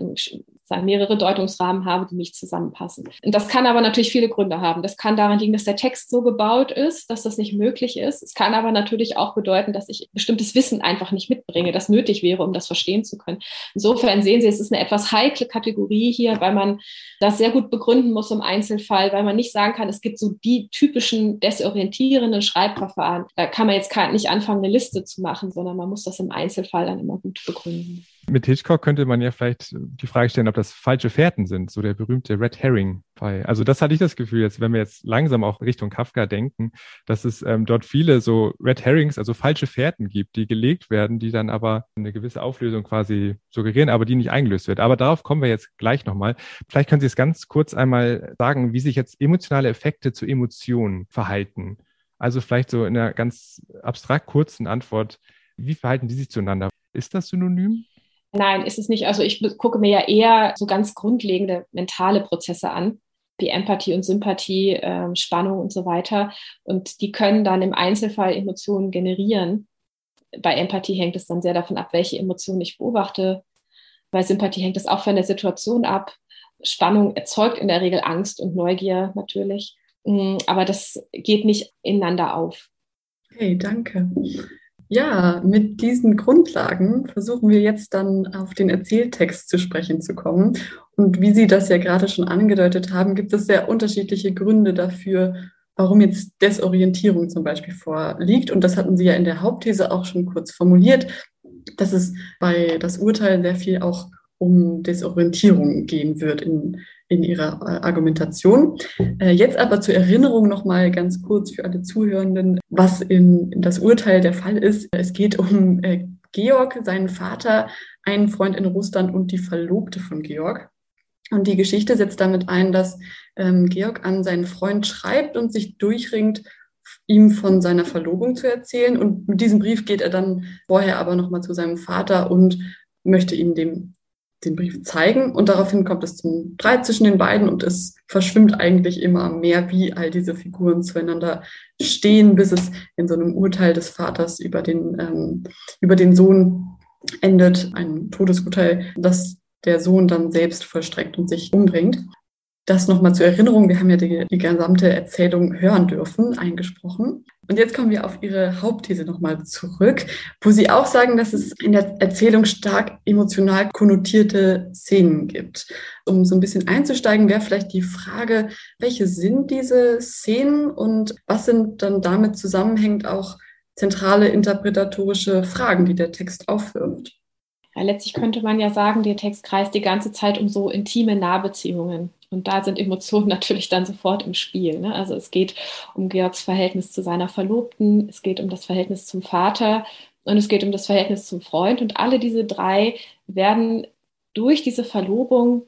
mehrere Deutungsrahmen habe, die nicht zusammenpassen. Und das kann aber natürlich viele Gründe haben. Das kann daran liegen, dass der Text so gebaut ist, dass das nicht möglich ist ist. Es kann aber natürlich auch bedeuten, dass ich bestimmtes Wissen einfach nicht mitbringe, das nötig wäre, um das verstehen zu können. Insofern sehen Sie, es ist eine etwas heikle Kategorie hier, weil man das sehr gut begründen muss im Einzelfall, weil man nicht sagen kann, es gibt so die typischen desorientierenden Schreibverfahren. Da kann man jetzt nicht anfangen, eine Liste zu machen, sondern man muss das im Einzelfall dann immer gut begründen. Mit Hitchcock könnte man ja vielleicht die Frage stellen, ob das falsche Fährten sind, so der berühmte Red Herring Fall. Also das hatte ich das Gefühl, jetzt wenn wir jetzt langsam auch Richtung Kafka denken, dass es ähm, dort viele so Red Herrings, also falsche Fährten gibt, die gelegt werden, die dann aber eine gewisse Auflösung quasi suggerieren, aber die nicht eingelöst wird. Aber darauf kommen wir jetzt gleich nochmal. Vielleicht können Sie es ganz kurz einmal sagen, wie sich jetzt emotionale Effekte zu Emotionen verhalten. Also vielleicht so in einer ganz abstrakt kurzen Antwort, wie verhalten die sich zueinander? Ist das synonym? Nein, ist es nicht. Also ich gucke mir ja eher so ganz grundlegende mentale Prozesse an, wie Empathie und Sympathie, äh, Spannung und so weiter. Und die können dann im Einzelfall Emotionen generieren. Bei Empathie hängt es dann sehr davon ab, welche Emotionen ich beobachte. Bei Sympathie hängt es auch von der Situation ab. Spannung erzeugt in der Regel Angst und Neugier natürlich. Mm, aber das geht nicht ineinander auf. Okay, danke. Ja, mit diesen Grundlagen versuchen wir jetzt dann auf den Erzähltext zu sprechen zu kommen. Und wie Sie das ja gerade schon angedeutet haben, gibt es sehr unterschiedliche Gründe dafür, warum jetzt Desorientierung zum Beispiel vorliegt. Und das hatten Sie ja in der Hauptthese auch schon kurz formuliert, dass es bei das Urteil sehr viel auch um Desorientierung gehen wird in, in ihrer äh, Argumentation. Äh, jetzt aber zur Erinnerung nochmal ganz kurz für alle Zuhörenden, was in, in, das Urteil der Fall ist. Es geht um äh, Georg, seinen Vater, einen Freund in Russland und die Verlobte von Georg. Und die Geschichte setzt damit ein, dass ähm, Georg an seinen Freund schreibt und sich durchringt, ihm von seiner Verlobung zu erzählen. Und mit diesem Brief geht er dann vorher aber nochmal zu seinem Vater und möchte ihm dem den Brief zeigen und daraufhin kommt es zum Streit zwischen den beiden und es verschwimmt eigentlich immer mehr, wie all diese Figuren zueinander stehen, bis es in so einem Urteil des Vaters über den, ähm, über den Sohn endet, ein Todesurteil, das der Sohn dann selbst vollstreckt und sich umbringt. Das nochmal zur Erinnerung, wir haben ja die, die gesamte Erzählung hören dürfen, eingesprochen. Und jetzt kommen wir auf Ihre Hauptthese nochmal zurück, wo Sie auch sagen, dass es in der Erzählung stark emotional konnotierte Szenen gibt. Um so ein bisschen einzusteigen, wäre vielleicht die Frage, welche sind diese Szenen und was sind dann damit zusammenhängend auch zentrale interpretatorische Fragen, die der Text aufwirft? Letztlich könnte man ja sagen, der Text kreist die ganze Zeit um so intime Nahbeziehungen. Und da sind Emotionen natürlich dann sofort im Spiel. Ne? Also es geht um Georgs Verhältnis zu seiner Verlobten, es geht um das Verhältnis zum Vater und es geht um das Verhältnis zum Freund. Und alle diese drei werden durch diese Verlobung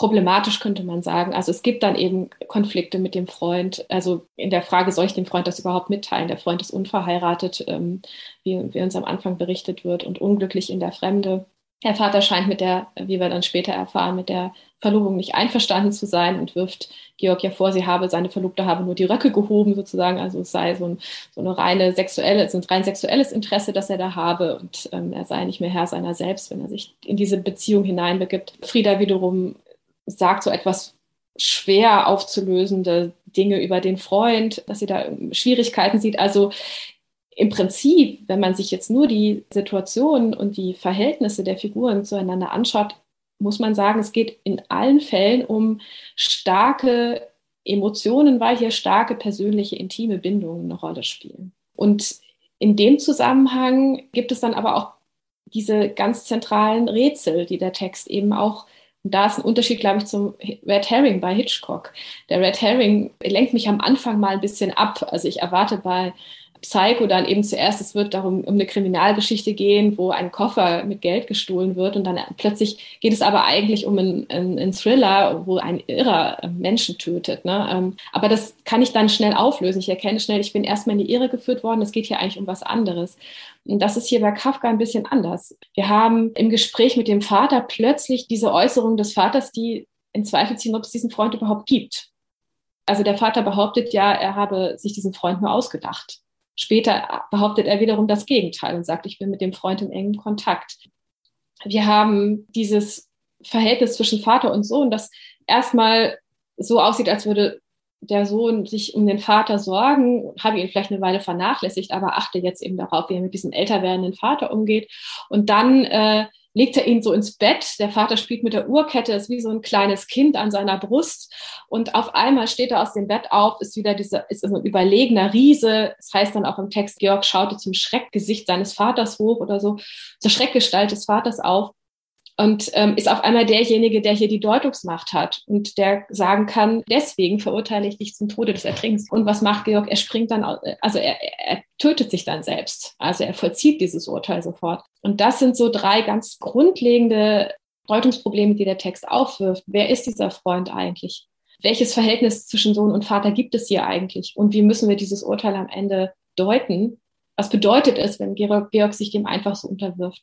problematisch, könnte man sagen. Also es gibt dann eben Konflikte mit dem Freund. Also in der Frage, soll ich dem Freund das überhaupt mitteilen? Der Freund ist unverheiratet, ähm, wie, wie uns am Anfang berichtet wird, und unglücklich in der Fremde. Der Vater scheint mit der, wie wir dann später erfahren, mit der Verlobung nicht einverstanden zu sein und wirft Georg ja vor, sie habe, seine Verlobte habe nur die Röcke gehoben sozusagen, also es sei so, ein, so eine reine sexuelle, so ein rein sexuelles Interesse, das er da habe und ähm, er sei nicht mehr Herr seiner selbst, wenn er sich in diese Beziehung hineinbegibt. Frieda wiederum sagt so etwas schwer aufzulösende Dinge über den Freund, dass sie da Schwierigkeiten sieht. Also im Prinzip, wenn man sich jetzt nur die Situation und die Verhältnisse der Figuren zueinander anschaut, muss man sagen, es geht in allen Fällen um starke Emotionen, weil hier starke persönliche, intime Bindungen eine Rolle spielen. Und in dem Zusammenhang gibt es dann aber auch diese ganz zentralen Rätsel, die der Text eben auch und da ist ein Unterschied, glaube ich, zum Red Herring bei Hitchcock. Der Red Herring lenkt mich am Anfang mal ein bisschen ab. Also ich erwarte bei Psycho dann eben zuerst, es wird darum um eine Kriminalgeschichte gehen, wo ein Koffer mit Geld gestohlen wird und dann plötzlich geht es aber eigentlich um einen, einen Thriller, wo ein Irrer Menschen tötet. Ne? Ähm, aber das kann ich dann schnell auflösen. Ich erkenne schnell, ich bin erstmal in die Irre geführt worden, es geht hier eigentlich um was anderes. Und das ist hier bei Kafka ein bisschen anders. Wir haben im Gespräch mit dem Vater plötzlich diese Äußerung des Vaters, die in Zweifel ziehen, ob es diesen Freund überhaupt gibt. Also der Vater behauptet ja, er habe sich diesen Freund nur ausgedacht. Später behauptet er wiederum das Gegenteil und sagt, ich bin mit dem Freund in engem Kontakt. Wir haben dieses Verhältnis zwischen Vater und Sohn, das erstmal so aussieht, als würde der Sohn sich um den Vater sorgen, habe ihn vielleicht eine Weile vernachlässigt, aber achte jetzt eben darauf, wie er mit diesem älter werdenden Vater umgeht. Und dann äh, legt er ihn so ins Bett. Der Vater spielt mit der Uhrkette, ist wie so ein kleines Kind an seiner Brust. Und auf einmal steht er aus dem Bett auf, ist wieder dieser, ist ein überlegener Riese. Das heißt dann auch im Text, Georg schaute zum Schreckgesicht seines Vaters hoch oder so, zur Schreckgestalt des Vaters auf und ähm, ist auf einmal derjenige, der hier die Deutungsmacht hat und der sagen kann, deswegen verurteile ich dich zum Tode des Ertrinkens. Und was macht Georg? Er springt dann, also er, er tötet sich dann selbst. Also er vollzieht dieses Urteil sofort. Und das sind so drei ganz grundlegende Deutungsprobleme, die der Text aufwirft. Wer ist dieser Freund eigentlich? Welches Verhältnis zwischen Sohn und Vater gibt es hier eigentlich? Und wie müssen wir dieses Urteil am Ende deuten? Was bedeutet es, wenn Georg, Georg sich dem einfach so unterwirft?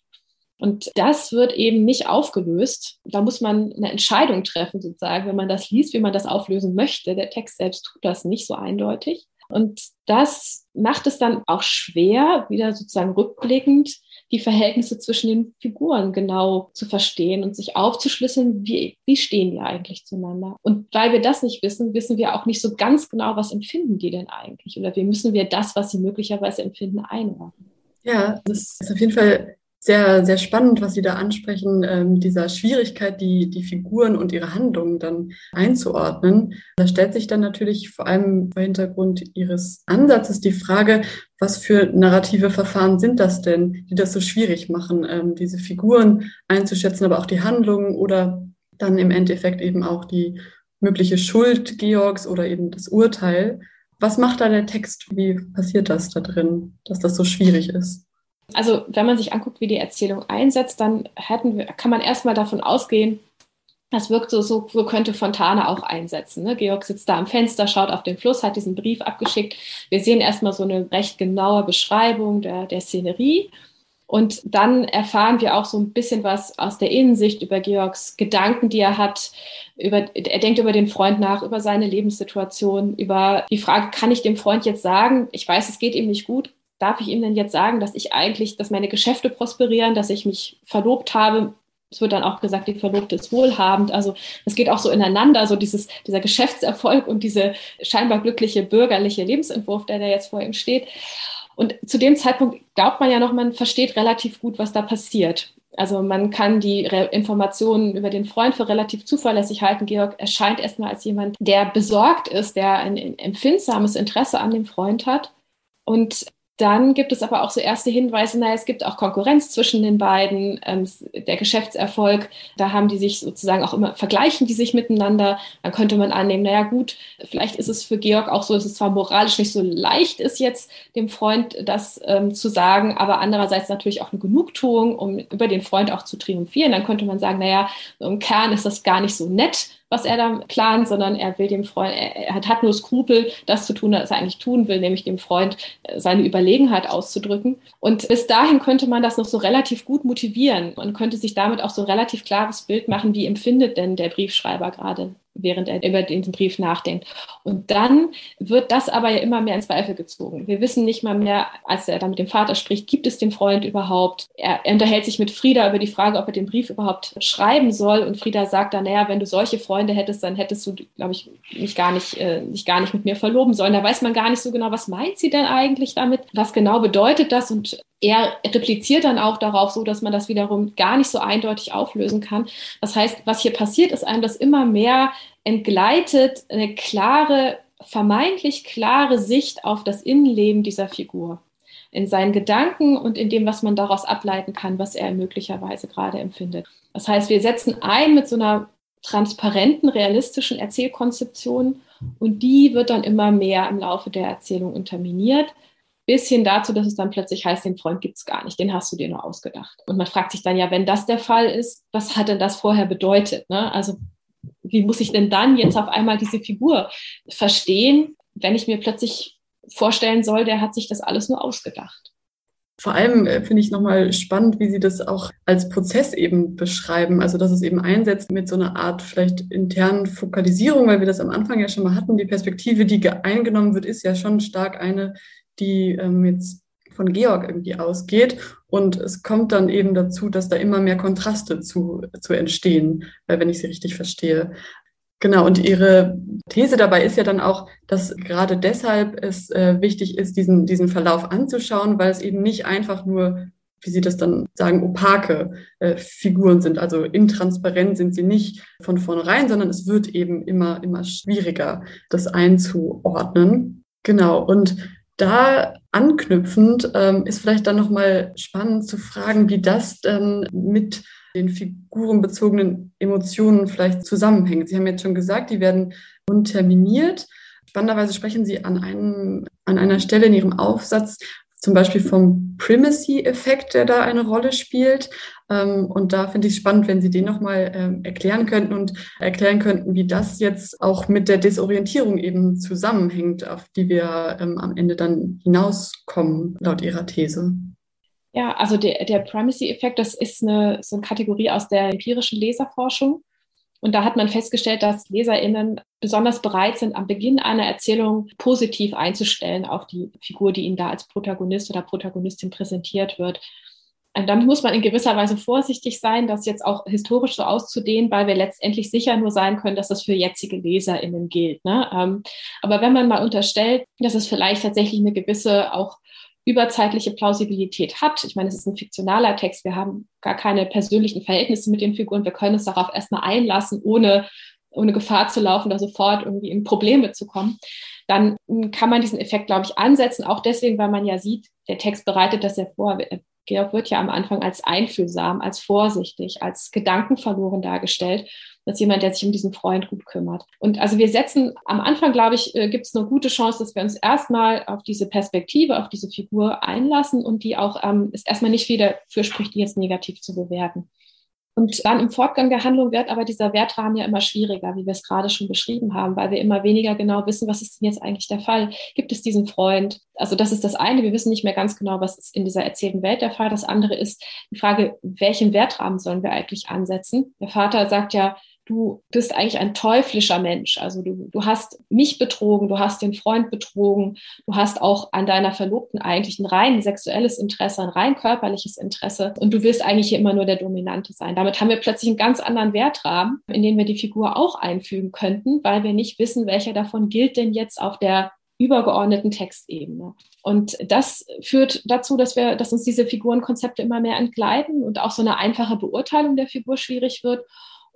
Und das wird eben nicht aufgelöst. Da muss man eine Entscheidung treffen, sozusagen, wenn man das liest, wie man das auflösen möchte. Der Text selbst tut das nicht so eindeutig. Und das macht es dann auch schwer, wieder sozusagen rückblickend die Verhältnisse zwischen den Figuren genau zu verstehen und sich aufzuschlüsseln, wie, wie stehen die eigentlich zueinander. Und weil wir das nicht wissen, wissen wir auch nicht so ganz genau, was empfinden die denn eigentlich oder wie müssen wir das, was sie möglicherweise empfinden, einordnen. Ja, das ist auf jeden Fall sehr, sehr spannend, was Sie da ansprechen, ähm, dieser Schwierigkeit, die, die Figuren und ihre Handlungen dann einzuordnen. Da stellt sich dann natürlich vor allem vor Hintergrund Ihres Ansatzes die Frage, was für narrative Verfahren sind das denn, die das so schwierig machen, ähm, diese Figuren einzuschätzen, aber auch die Handlungen oder dann im Endeffekt eben auch die mögliche Schuld Georgs oder eben das Urteil. Was macht da der Text? Wie passiert das da drin, dass das so schwierig ist? Also wenn man sich anguckt, wie die Erzählung einsetzt, dann hätten wir, kann man erstmal davon ausgehen, das wirkt so, so, so könnte Fontane auch einsetzen. Ne? Georg sitzt da am Fenster, schaut auf den Fluss, hat diesen Brief abgeschickt. Wir sehen erstmal so eine recht genaue Beschreibung der, der Szenerie. Und dann erfahren wir auch so ein bisschen was aus der Innensicht über Georgs Gedanken, die er hat. Über, er denkt über den Freund nach, über seine Lebenssituation, über die Frage, kann ich dem Freund jetzt sagen, ich weiß, es geht ihm nicht gut, darf ich ihm denn jetzt sagen, dass ich eigentlich, dass meine Geschäfte prosperieren, dass ich mich verlobt habe? Es wird dann auch gesagt, die Verlobte ist wohlhabend. Also es geht auch so ineinander, so dieses, dieser Geschäftserfolg und diese scheinbar glückliche bürgerliche Lebensentwurf, der da jetzt vor ihm steht. Und zu dem Zeitpunkt glaubt man ja noch, man versteht relativ gut, was da passiert. Also man kann die Informationen über den Freund für relativ zuverlässig halten. Georg erscheint erstmal als jemand, der besorgt ist, der ein empfindsames Interesse an dem Freund hat. Und dann gibt es aber auch so erste Hinweise, naja, es gibt auch Konkurrenz zwischen den beiden, ähm, der Geschäftserfolg, da haben die sich sozusagen auch immer, vergleichen die sich miteinander. Dann könnte man annehmen, naja gut, vielleicht ist es für Georg auch so, dass es zwar moralisch nicht so leicht ist, jetzt dem Freund das ähm, zu sagen, aber andererseits natürlich auch eine Genugtuung, um über den Freund auch zu triumphieren. Dann könnte man sagen, naja, im Kern ist das gar nicht so nett, was er da plant, sondern er will dem Freund, er hat nur Skrupel, das zu tun, was er eigentlich tun will, nämlich dem Freund äh, seine Überlegenheit auszudrücken. Und bis dahin könnte man das noch so relativ gut motivieren. Man könnte sich damit auch so ein relativ klares Bild machen, wie empfindet denn der Briefschreiber gerade während er über diesen Brief nachdenkt. Und dann wird das aber ja immer mehr in Zweifel gezogen. Wir wissen nicht mal mehr, als er dann mit dem Vater spricht, gibt es den Freund überhaupt? Er, er unterhält sich mit Frieda über die Frage, ob er den Brief überhaupt schreiben soll. Und Frieda sagt dann, naja, wenn du solche Freunde hättest, dann hättest du, glaube ich, mich gar nicht, äh, dich gar nicht mit mir verloben sollen. Da weiß man gar nicht so genau, was meint sie denn eigentlich damit? Was genau bedeutet das? Und er repliziert dann auch darauf, so dass man das wiederum gar nicht so eindeutig auflösen kann. Das heißt, was hier passiert, ist einem das immer mehr entgleitet, eine klare, vermeintlich klare Sicht auf das Innenleben dieser Figur. In seinen Gedanken und in dem, was man daraus ableiten kann, was er möglicherweise gerade empfindet. Das heißt, wir setzen ein mit so einer transparenten, realistischen Erzählkonzeption und die wird dann immer mehr im Laufe der Erzählung unterminiert bis hin dazu, dass es dann plötzlich heißt, den Freund gibt es gar nicht, den hast du dir nur ausgedacht. Und man fragt sich dann ja, wenn das der Fall ist, was hat denn das vorher bedeutet? Ne? Also wie muss ich denn dann jetzt auf einmal diese Figur verstehen, wenn ich mir plötzlich vorstellen soll, der hat sich das alles nur ausgedacht? Vor allem äh, finde ich nochmal spannend, wie Sie das auch als Prozess eben beschreiben. Also, dass es eben einsetzt mit so einer Art vielleicht internen Fokalisierung, weil wir das am Anfang ja schon mal hatten. Die Perspektive, die eingenommen wird, ist ja schon stark eine, die ähm, jetzt von Georg irgendwie ausgeht. Und es kommt dann eben dazu, dass da immer mehr Kontraste zu, zu entstehen, äh, wenn ich sie richtig verstehe. Genau, und Ihre These dabei ist ja dann auch, dass gerade deshalb es äh, wichtig ist, diesen, diesen Verlauf anzuschauen, weil es eben nicht einfach nur, wie Sie das dann sagen, opake äh, Figuren sind. Also intransparent sind sie nicht von vornherein, sondern es wird eben immer, immer schwieriger, das einzuordnen. Genau, und da anknüpfend ähm, ist vielleicht dann nochmal spannend zu fragen, wie das dann mit den figurenbezogenen Emotionen vielleicht zusammenhängt. Sie haben jetzt schon gesagt, die werden unterminiert. Spannenderweise sprechen Sie an, einem, an einer Stelle in Ihrem Aufsatz zum Beispiel vom Primacy-Effekt, der da eine Rolle spielt. Ähm, und da finde ich es spannend, wenn Sie den nochmal ähm, erklären könnten und erklären könnten, wie das jetzt auch mit der Desorientierung eben zusammenhängt, auf die wir ähm, am Ende dann hinauskommen, laut Ihrer These. Ja, also der, der Primacy-Effekt, das ist eine, so eine Kategorie aus der empirischen Leserforschung. Und da hat man festgestellt, dass LeserInnen besonders bereit sind, am Beginn einer Erzählung positiv einzustellen auf die Figur, die ihnen da als Protagonist oder Protagonistin präsentiert wird. Und damit muss man in gewisser Weise vorsichtig sein, das jetzt auch historisch so auszudehnen, weil wir letztendlich sicher nur sein können, dass das für jetzige LeserInnen gilt. Ne? Ähm, aber wenn man mal unterstellt, dass es vielleicht tatsächlich eine gewisse auch überzeitliche Plausibilität hat. Ich meine, es ist ein fiktionaler Text. Wir haben gar keine persönlichen Verhältnisse mit den Figuren. Wir können uns darauf erstmal einlassen, ohne, ohne Gefahr zu laufen, da sofort irgendwie in Probleme zu kommen. Dann kann man diesen Effekt, glaube ich, ansetzen. Auch deswegen, weil man ja sieht, der Text bereitet das ja vor. Georg wird ja am Anfang als einfühlsam, als vorsichtig, als gedankenverloren dargestellt als jemand, der sich um diesen Freund gut kümmert. Und also wir setzen am Anfang, glaube ich, äh, gibt es eine gute Chance, dass wir uns erstmal auf diese Perspektive, auf diese Figur einlassen und die auch ähm, ist erstmal nicht viel dafür spricht, die jetzt negativ zu bewerten. Und dann im Fortgang der Handlung wird aber dieser Wertrahmen ja immer schwieriger, wie wir es gerade schon beschrieben haben, weil wir immer weniger genau wissen, was ist denn jetzt eigentlich der Fall? Gibt es diesen Freund? Also das ist das eine. Wir wissen nicht mehr ganz genau, was ist in dieser erzählten Welt der Fall. Das andere ist die Frage, welchen Wertrahmen sollen wir eigentlich ansetzen? Der Vater sagt ja, du bist eigentlich ein teuflischer Mensch. Also du, du hast mich betrogen, du hast den Freund betrogen, du hast auch an deiner Verlobten eigentlich ein rein sexuelles Interesse, ein rein körperliches Interesse und du willst eigentlich immer nur der Dominante sein. Damit haben wir plötzlich einen ganz anderen Wertrahmen, in den wir die Figur auch einfügen könnten, weil wir nicht wissen, welcher davon gilt denn jetzt auf der übergeordneten Textebene. Und das führt dazu, dass wir, dass uns diese Figurenkonzepte immer mehr entgleiten und auch so eine einfache Beurteilung der Figur schwierig wird.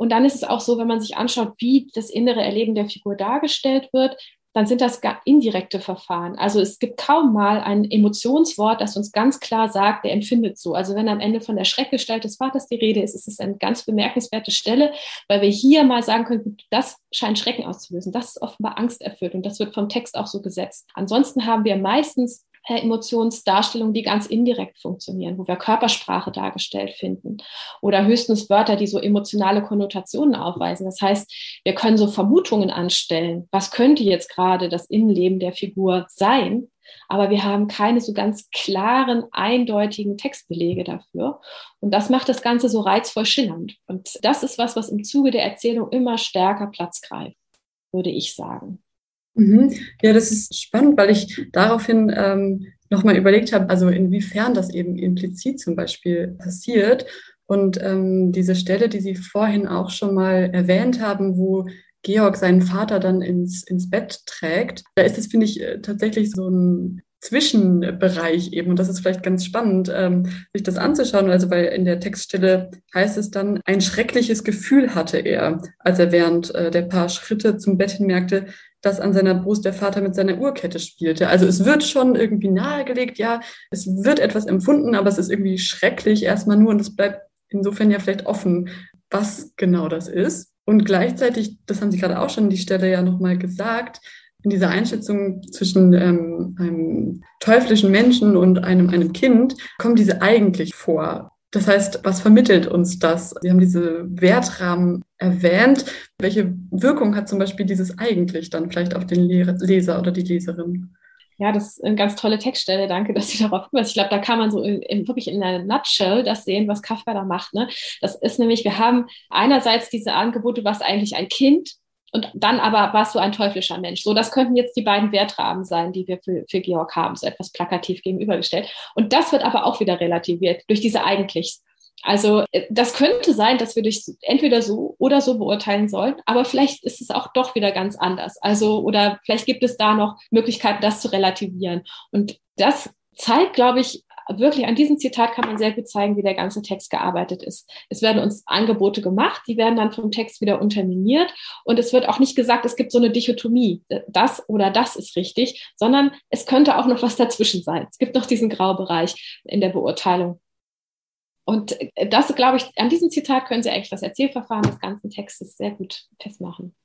Und dann ist es auch so, wenn man sich anschaut, wie das innere Erleben der Figur dargestellt wird, dann sind das indirekte Verfahren. Also es gibt kaum mal ein Emotionswort, das uns ganz klar sagt, der empfindet so. Also wenn am Ende von der Schreckgestalt des Vaters die Rede ist, ist es eine ganz bemerkenswerte Stelle, weil wir hier mal sagen können, das scheint Schrecken auszulösen. Das ist offenbar Angst erfüllt und das wird vom Text auch so gesetzt. Ansonsten haben wir meistens Emotionsdarstellungen, die ganz indirekt funktionieren, wo wir Körpersprache dargestellt finden oder höchstens Wörter, die so emotionale Konnotationen aufweisen. Das heißt, wir können so Vermutungen anstellen. Was könnte jetzt gerade das Innenleben der Figur sein? Aber wir haben keine so ganz klaren, eindeutigen Textbelege dafür. Und das macht das Ganze so reizvoll schillernd. Und das ist was, was im Zuge der Erzählung immer stärker Platz greift, würde ich sagen. Mhm. Ja, das ist spannend, weil ich daraufhin ähm, nochmal überlegt habe, also inwiefern das eben implizit zum Beispiel passiert. Und ähm, diese Stelle, die Sie vorhin auch schon mal erwähnt haben, wo Georg seinen Vater dann ins, ins Bett trägt, da ist es, finde ich, äh, tatsächlich so ein Zwischenbereich eben. Und das ist vielleicht ganz spannend, ähm, sich das anzuschauen. Also, weil in der Textstelle heißt es dann, ein schreckliches Gefühl hatte er, als er während äh, der paar Schritte zum Bett hin merkte, dass an seiner Brust der Vater mit seiner Uhrkette spielte. Also es wird schon irgendwie nahegelegt, ja, es wird etwas empfunden, aber es ist irgendwie schrecklich erstmal nur und es bleibt insofern ja vielleicht offen, was genau das ist. Und gleichzeitig, das haben Sie gerade auch schon an die Stelle ja nochmal gesagt, in dieser Einschätzung zwischen ähm, einem teuflischen Menschen und einem, einem Kind kommt diese eigentlich vor. Das heißt, was vermittelt uns das? Sie haben diese Wertrahmen erwähnt. Welche Wirkung hat zum Beispiel dieses eigentlich dann vielleicht auf den Leser oder die Leserin? Ja, das ist eine ganz tolle Textstelle. Danke, dass Sie darauf hinweisen. Ich glaube, da kann man so in, in, wirklich in einer Nutshell das sehen, was Kafka da macht. Ne? Das ist nämlich, wir haben einerseits diese Angebote, was eigentlich ein Kind und dann aber warst du ein teuflischer Mensch. So, das könnten jetzt die beiden Wertrahmen sein, die wir für, für Georg haben, so etwas plakativ gegenübergestellt. Und das wird aber auch wieder relativiert durch diese eigentlich. Also äh, das könnte sein, dass wir durch entweder so oder so beurteilen sollen, aber vielleicht ist es auch doch wieder ganz anders. Also oder vielleicht gibt es da noch Möglichkeiten, das zu relativieren. Und das zeigt, glaube ich, wirklich an diesem Zitat kann man sehr gut zeigen, wie der ganze Text gearbeitet ist. Es werden uns Angebote gemacht, die werden dann vom Text wieder unterminiert und es wird auch nicht gesagt, es gibt so eine Dichotomie, das oder das ist richtig, sondern es könnte auch noch was dazwischen sein. Es gibt noch diesen Graubereich in der Beurteilung. Und das, glaube ich, an diesem Zitat können Sie eigentlich das Erzählverfahren des ganzen Textes sehr gut festmachen.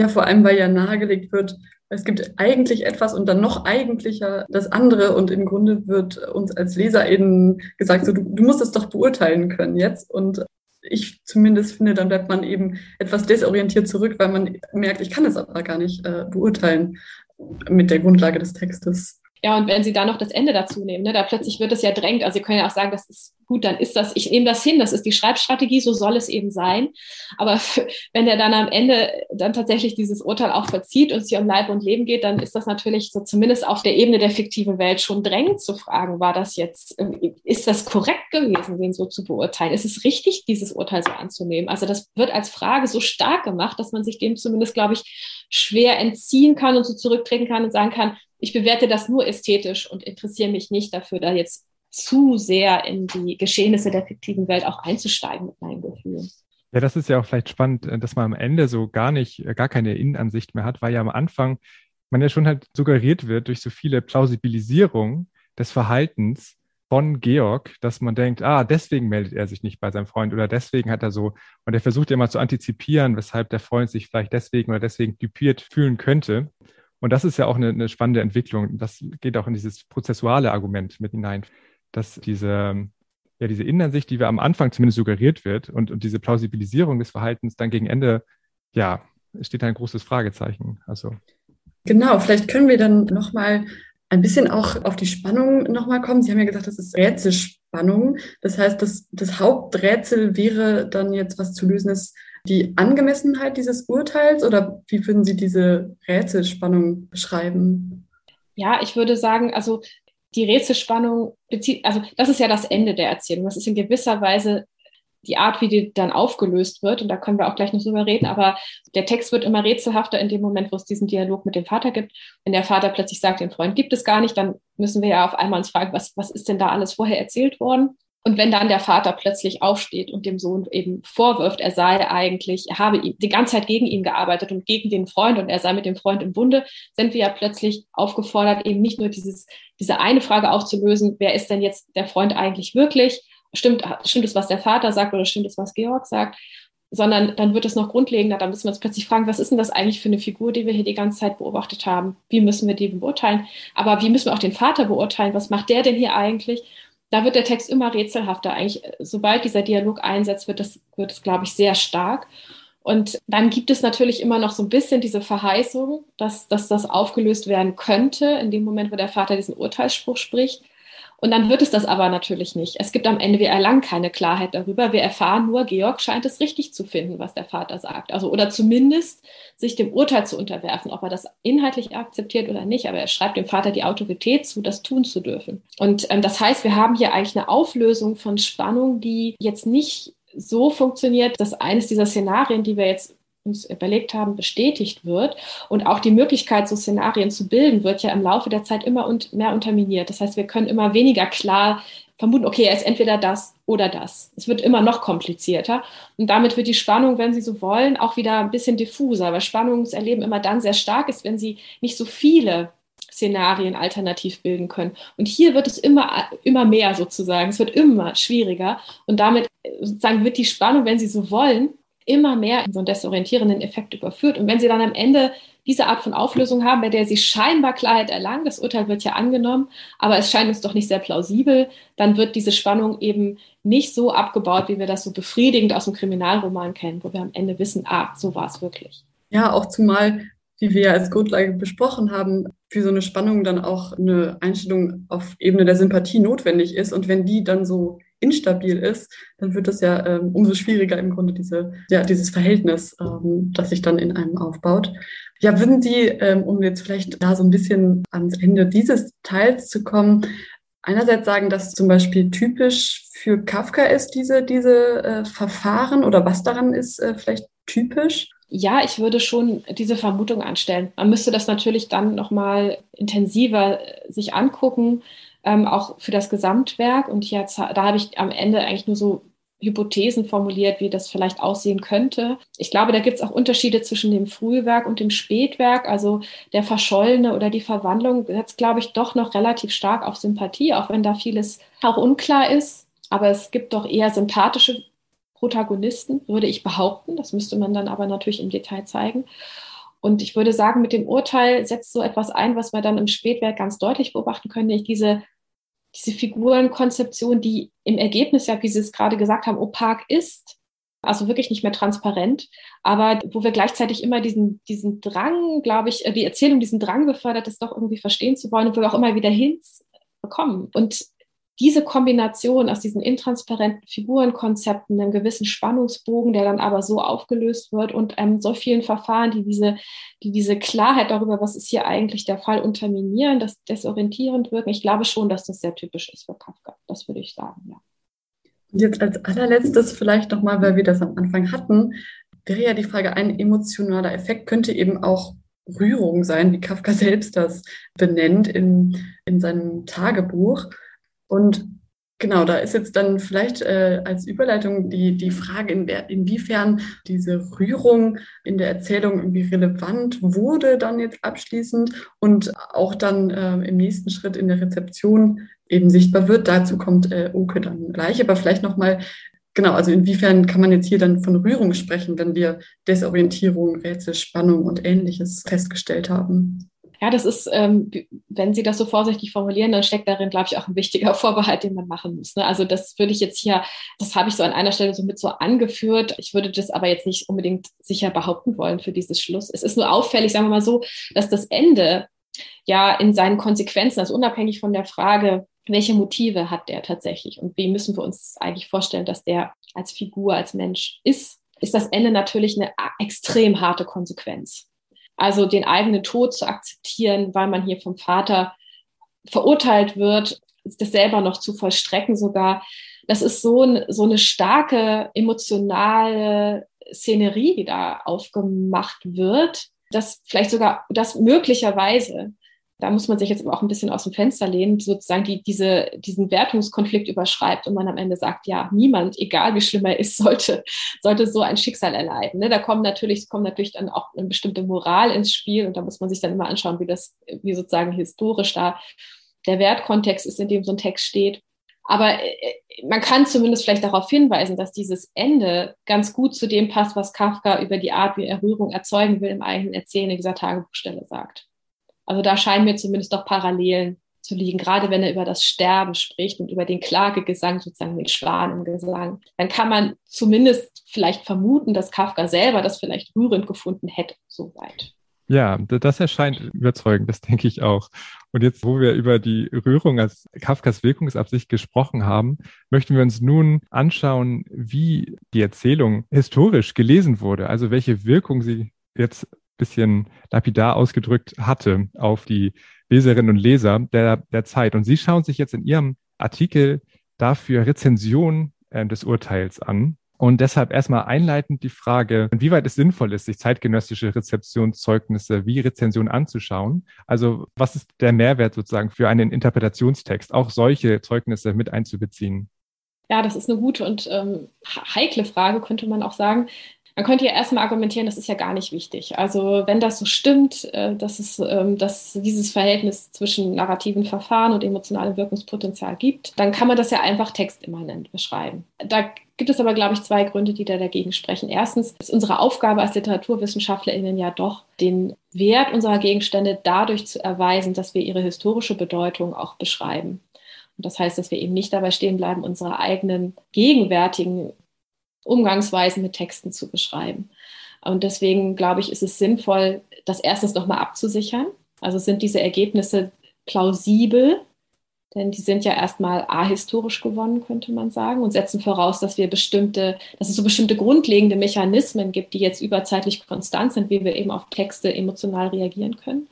Ja, vor allem, weil ja nahegelegt wird, es gibt eigentlich etwas und dann noch eigentlicher das andere und im Grunde wird uns als LeserInnen gesagt, so, du, du musst es doch beurteilen können jetzt und ich zumindest finde, dann bleibt man eben etwas desorientiert zurück, weil man merkt, ich kann es aber gar nicht äh, beurteilen mit der Grundlage des Textes. Ja, und wenn Sie da noch das Ende dazu nehmen, ne, da plötzlich wird es ja drängt. Also Sie können ja auch sagen, das ist gut, dann ist das, ich nehme das hin, das ist die Schreibstrategie, so soll es eben sein. Aber wenn er dann am Ende dann tatsächlich dieses Urteil auch verzieht und es hier um Leib und Leben geht, dann ist das natürlich so zumindest auf der Ebene der fiktiven Welt schon drängend zu fragen, war das jetzt, ist das korrekt gewesen, den so zu beurteilen? Ist es richtig, dieses Urteil so anzunehmen? Also das wird als Frage so stark gemacht, dass man sich dem zumindest, glaube ich, schwer entziehen kann und so zurücktreten kann und sagen kann, ich bewerte das nur ästhetisch und interessiere mich nicht dafür, da jetzt zu sehr in die Geschehnisse der fiktiven Welt auch einzusteigen mit meinen Gefühlen. Ja, das ist ja auch vielleicht spannend, äh, dass man am Ende so gar nicht, äh, gar keine Innenansicht mehr hat, weil ja am Anfang man ja schon halt suggeriert wird durch so viele Plausibilisierungen des Verhaltens von Georg, dass man denkt, ah, deswegen meldet er sich nicht bei seinem Freund oder deswegen hat er so, und er versucht ja immer zu antizipieren, weshalb der Freund sich vielleicht deswegen oder deswegen dupiert fühlen könnte. Und das ist ja auch eine, eine spannende Entwicklung. Das geht auch in dieses prozessuale Argument mit hinein, dass diese, ja, diese Innenansicht, die wir am Anfang zumindest suggeriert wird und, und diese Plausibilisierung des Verhaltens dann gegen Ende, ja, steht ein großes Fragezeichen. Also. Genau, vielleicht können wir dann nochmal ein bisschen auch auf die Spannung nochmal kommen. Sie haben ja gesagt, das ist Rätselspannung. Das heißt, das, das Haupträtsel wäre dann jetzt, was zu lösen ist, die Angemessenheit dieses Urteils oder wie würden Sie diese Rätselspannung beschreiben? Ja, ich würde sagen, also die Rätselspannung bezieht, also das ist ja das Ende der Erzählung. Das ist in gewisser Weise die Art, wie die dann aufgelöst wird. Und da können wir auch gleich noch drüber reden. Aber der Text wird immer rätselhafter in dem Moment, wo es diesen Dialog mit dem Vater gibt. Wenn der Vater plötzlich sagt, den Freund gibt es gar nicht, dann müssen wir ja auf einmal uns fragen, was, was ist denn da alles vorher erzählt worden? Und wenn dann der Vater plötzlich aufsteht und dem Sohn eben vorwirft, er sei eigentlich, er habe die ganze Zeit gegen ihn gearbeitet und gegen den Freund und er sei mit dem Freund im Bunde, sind wir ja plötzlich aufgefordert, eben nicht nur dieses, diese eine Frage aufzulösen, wer ist denn jetzt der Freund eigentlich wirklich? Stimmt, stimmt es, was der Vater sagt oder stimmt es, was Georg sagt? Sondern dann wird es noch grundlegender, dann müssen wir uns plötzlich fragen, was ist denn das eigentlich für eine Figur, die wir hier die ganze Zeit beobachtet haben? Wie müssen wir die beurteilen? Aber wie müssen wir auch den Vater beurteilen? Was macht der denn hier eigentlich? Da wird der Text immer rätselhafter. Eigentlich, sobald dieser Dialog einsetzt, wird es, wird es, glaube ich, sehr stark. Und dann gibt es natürlich immer noch so ein bisschen diese Verheißung, dass, dass das aufgelöst werden könnte, in dem Moment, wo der Vater diesen Urteilsspruch spricht. Und dann wird es das aber natürlich nicht. Es gibt am Ende, wir erlangen keine Klarheit darüber. Wir erfahren nur, Georg scheint es richtig zu finden, was der Vater sagt. Also, oder zumindest sich dem Urteil zu unterwerfen, ob er das inhaltlich akzeptiert oder nicht. Aber er schreibt dem Vater die Autorität zu, das tun zu dürfen. Und ähm, das heißt, wir haben hier eigentlich eine Auflösung von Spannung, die jetzt nicht so funktioniert, dass eines dieser Szenarien, die wir jetzt uns überlegt haben, bestätigt wird. Und auch die Möglichkeit, so Szenarien zu bilden, wird ja im Laufe der Zeit immer und mehr unterminiert. Das heißt, wir können immer weniger klar vermuten, okay, er ist entweder das oder das. Es wird immer noch komplizierter. Und damit wird die Spannung, wenn Sie so wollen, auch wieder ein bisschen diffuser, weil Spannungserleben immer dann sehr stark ist, wenn Sie nicht so viele Szenarien alternativ bilden können. Und hier wird es immer, immer mehr sozusagen. Es wird immer schwieriger. Und damit sozusagen wird die Spannung, wenn Sie so wollen, immer mehr in so einen desorientierenden Effekt überführt. Und wenn Sie dann am Ende diese Art von Auflösung haben, bei der Sie scheinbar Klarheit erlangen, das Urteil wird ja angenommen, aber es scheint uns doch nicht sehr plausibel, dann wird diese Spannung eben nicht so abgebaut, wie wir das so befriedigend aus dem Kriminalroman kennen, wo wir am Ende wissen, ah, so war es wirklich. Ja, auch zumal, wie wir ja als Grundlage besprochen haben, für so eine Spannung dann auch eine Einstellung auf Ebene der Sympathie notwendig ist. Und wenn die dann so instabil ist, dann wird es ja ähm, umso schwieriger im Grunde diese, ja, dieses Verhältnis, ähm, das sich dann in einem aufbaut. Ja, würden Sie, ähm, um jetzt vielleicht da so ein bisschen ans Ende dieses Teils zu kommen, einerseits sagen, dass zum Beispiel typisch für Kafka ist, diese, diese äh, Verfahren oder was daran ist äh, vielleicht typisch? Ja, ich würde schon diese Vermutung anstellen. Man müsste das natürlich dann nochmal intensiver äh, sich angucken ähm, auch für das Gesamtwerk. Und jetzt, da habe ich am Ende eigentlich nur so Hypothesen formuliert, wie das vielleicht aussehen könnte. Ich glaube, da gibt es auch Unterschiede zwischen dem Frühwerk und dem Spätwerk. Also der Verschollene oder die Verwandlung setzt, glaube ich, doch noch relativ stark auf Sympathie, auch wenn da vieles auch unklar ist. Aber es gibt doch eher sympathische Protagonisten, würde ich behaupten. Das müsste man dann aber natürlich im Detail zeigen. Und ich würde sagen, mit dem Urteil setzt so etwas ein, was wir dann im Spätwerk ganz deutlich beobachten können, nämlich diese, diese Figurenkonzeption, die im Ergebnis ja, wie Sie es gerade gesagt haben, opak ist, also wirklich nicht mehr transparent, aber wo wir gleichzeitig immer diesen, diesen Drang, glaube ich, äh, die Erzählung diesen Drang befördert, das doch irgendwie verstehen zu wollen und wo wir auch immer wieder hinbekommen. Und diese Kombination aus diesen intransparenten Figurenkonzepten, einem gewissen Spannungsbogen, der dann aber so aufgelöst wird und ähm, so vielen Verfahren, die diese, die diese Klarheit darüber, was ist hier eigentlich der Fall, unterminieren, das desorientierend wirken. Ich glaube schon, dass das sehr typisch ist für Kafka. Das würde ich sagen, ja. Und jetzt als allerletztes vielleicht nochmal, weil wir das am Anfang hatten, wäre ja die Frage, ein emotionaler Effekt könnte eben auch Rührung sein, wie Kafka selbst das benennt in, in seinem Tagebuch. Und genau, da ist jetzt dann vielleicht äh, als Überleitung die, die Frage, in der, inwiefern diese Rührung in der Erzählung irgendwie relevant wurde dann jetzt abschließend und auch dann äh, im nächsten Schritt in der Rezeption eben sichtbar wird. Dazu kommt äh, Oke dann gleich, aber vielleicht nochmal Genau, also inwiefern kann man jetzt hier dann von Rührung sprechen, wenn wir Desorientierung, Rätselspannung und ähnliches festgestellt haben? Ja, das ist, ähm, wenn Sie das so vorsichtig formulieren, dann steckt darin, glaube ich, auch ein wichtiger Vorbehalt, den man machen muss. Ne? Also das würde ich jetzt hier, das habe ich so an einer Stelle so mit so angeführt. Ich würde das aber jetzt nicht unbedingt sicher behaupten wollen für dieses Schluss. Es ist nur auffällig, sagen wir mal so, dass das Ende ja in seinen Konsequenzen, also unabhängig von der Frage, welche Motive hat der tatsächlich und wie müssen wir uns eigentlich vorstellen, dass der als Figur, als Mensch ist, ist das Ende natürlich eine extrem harte Konsequenz. Also den eigenen Tod zu akzeptieren, weil man hier vom Vater verurteilt wird, das selber noch zu vollstrecken sogar. Das ist so, ein, so eine starke emotionale Szenerie, die da aufgemacht wird, dass vielleicht sogar, dass möglicherweise da muss man sich jetzt auch ein bisschen aus dem Fenster lehnen, sozusagen die, diese, diesen Wertungskonflikt überschreibt und man am Ende sagt, ja, niemand, egal wie schlimm er ist, sollte, sollte so ein Schicksal erleiden. Ne? Da kommen natürlich, kommt natürlich dann auch eine bestimmte Moral ins Spiel und da muss man sich dann immer anschauen, wie das, wie sozusagen historisch da der Wertkontext ist, in dem so ein Text steht. Aber äh, man kann zumindest vielleicht darauf hinweisen, dass dieses Ende ganz gut zu dem passt, was Kafka über die Art, wie er Rührung erzeugen will, im eigenen Erzählen in dieser Tagebuchstelle sagt. Also da scheinen mir zumindest doch Parallelen zu liegen, gerade wenn er über das Sterben spricht und über den Klagegesang, sozusagen den Schwanengesang, dann kann man zumindest vielleicht vermuten, dass Kafka selber das vielleicht rührend gefunden hätte, soweit. Ja, das erscheint überzeugend, das denke ich auch. Und jetzt, wo wir über die Rührung als Kafkas Wirkungsabsicht gesprochen haben, möchten wir uns nun anschauen, wie die Erzählung historisch gelesen wurde, also welche Wirkung sie jetzt bisschen lapidar ausgedrückt hatte auf die Leserinnen und Leser der, der Zeit. Und Sie schauen sich jetzt in Ihrem Artikel dafür Rezension äh, des Urteils an. Und deshalb erstmal einleitend die Frage, inwieweit es sinnvoll ist, sich zeitgenössische Rezeptionszeugnisse wie Rezension anzuschauen. Also was ist der Mehrwert sozusagen für einen Interpretationstext, auch solche Zeugnisse mit einzubeziehen? Ja, das ist eine gute und ähm, heikle Frage, könnte man auch sagen. Man könnte ja erstmal argumentieren, das ist ja gar nicht wichtig. Also wenn das so stimmt, äh, dass es ähm, dass dieses Verhältnis zwischen narrativen Verfahren und emotionalem Wirkungspotenzial gibt, dann kann man das ja einfach textimmanent beschreiben. Da gibt es aber, glaube ich, zwei Gründe, die da dagegen sprechen. Erstens ist unsere Aufgabe als LiteraturwissenschaftlerInnen ja doch, den Wert unserer Gegenstände dadurch zu erweisen, dass wir ihre historische Bedeutung auch beschreiben. Und das heißt, dass wir eben nicht dabei stehen bleiben, unsere eigenen gegenwärtigen Umgangsweisen mit Texten zu beschreiben. Und deswegen glaube ich, ist es sinnvoll, das erstens nochmal abzusichern. Also sind diese Ergebnisse plausibel, denn die sind ja erstmal ahistorisch gewonnen, könnte man sagen, und setzen voraus, dass wir bestimmte, dass es so bestimmte grundlegende Mechanismen gibt, die jetzt überzeitlich konstant sind, wie wir eben auf Texte emotional reagieren können.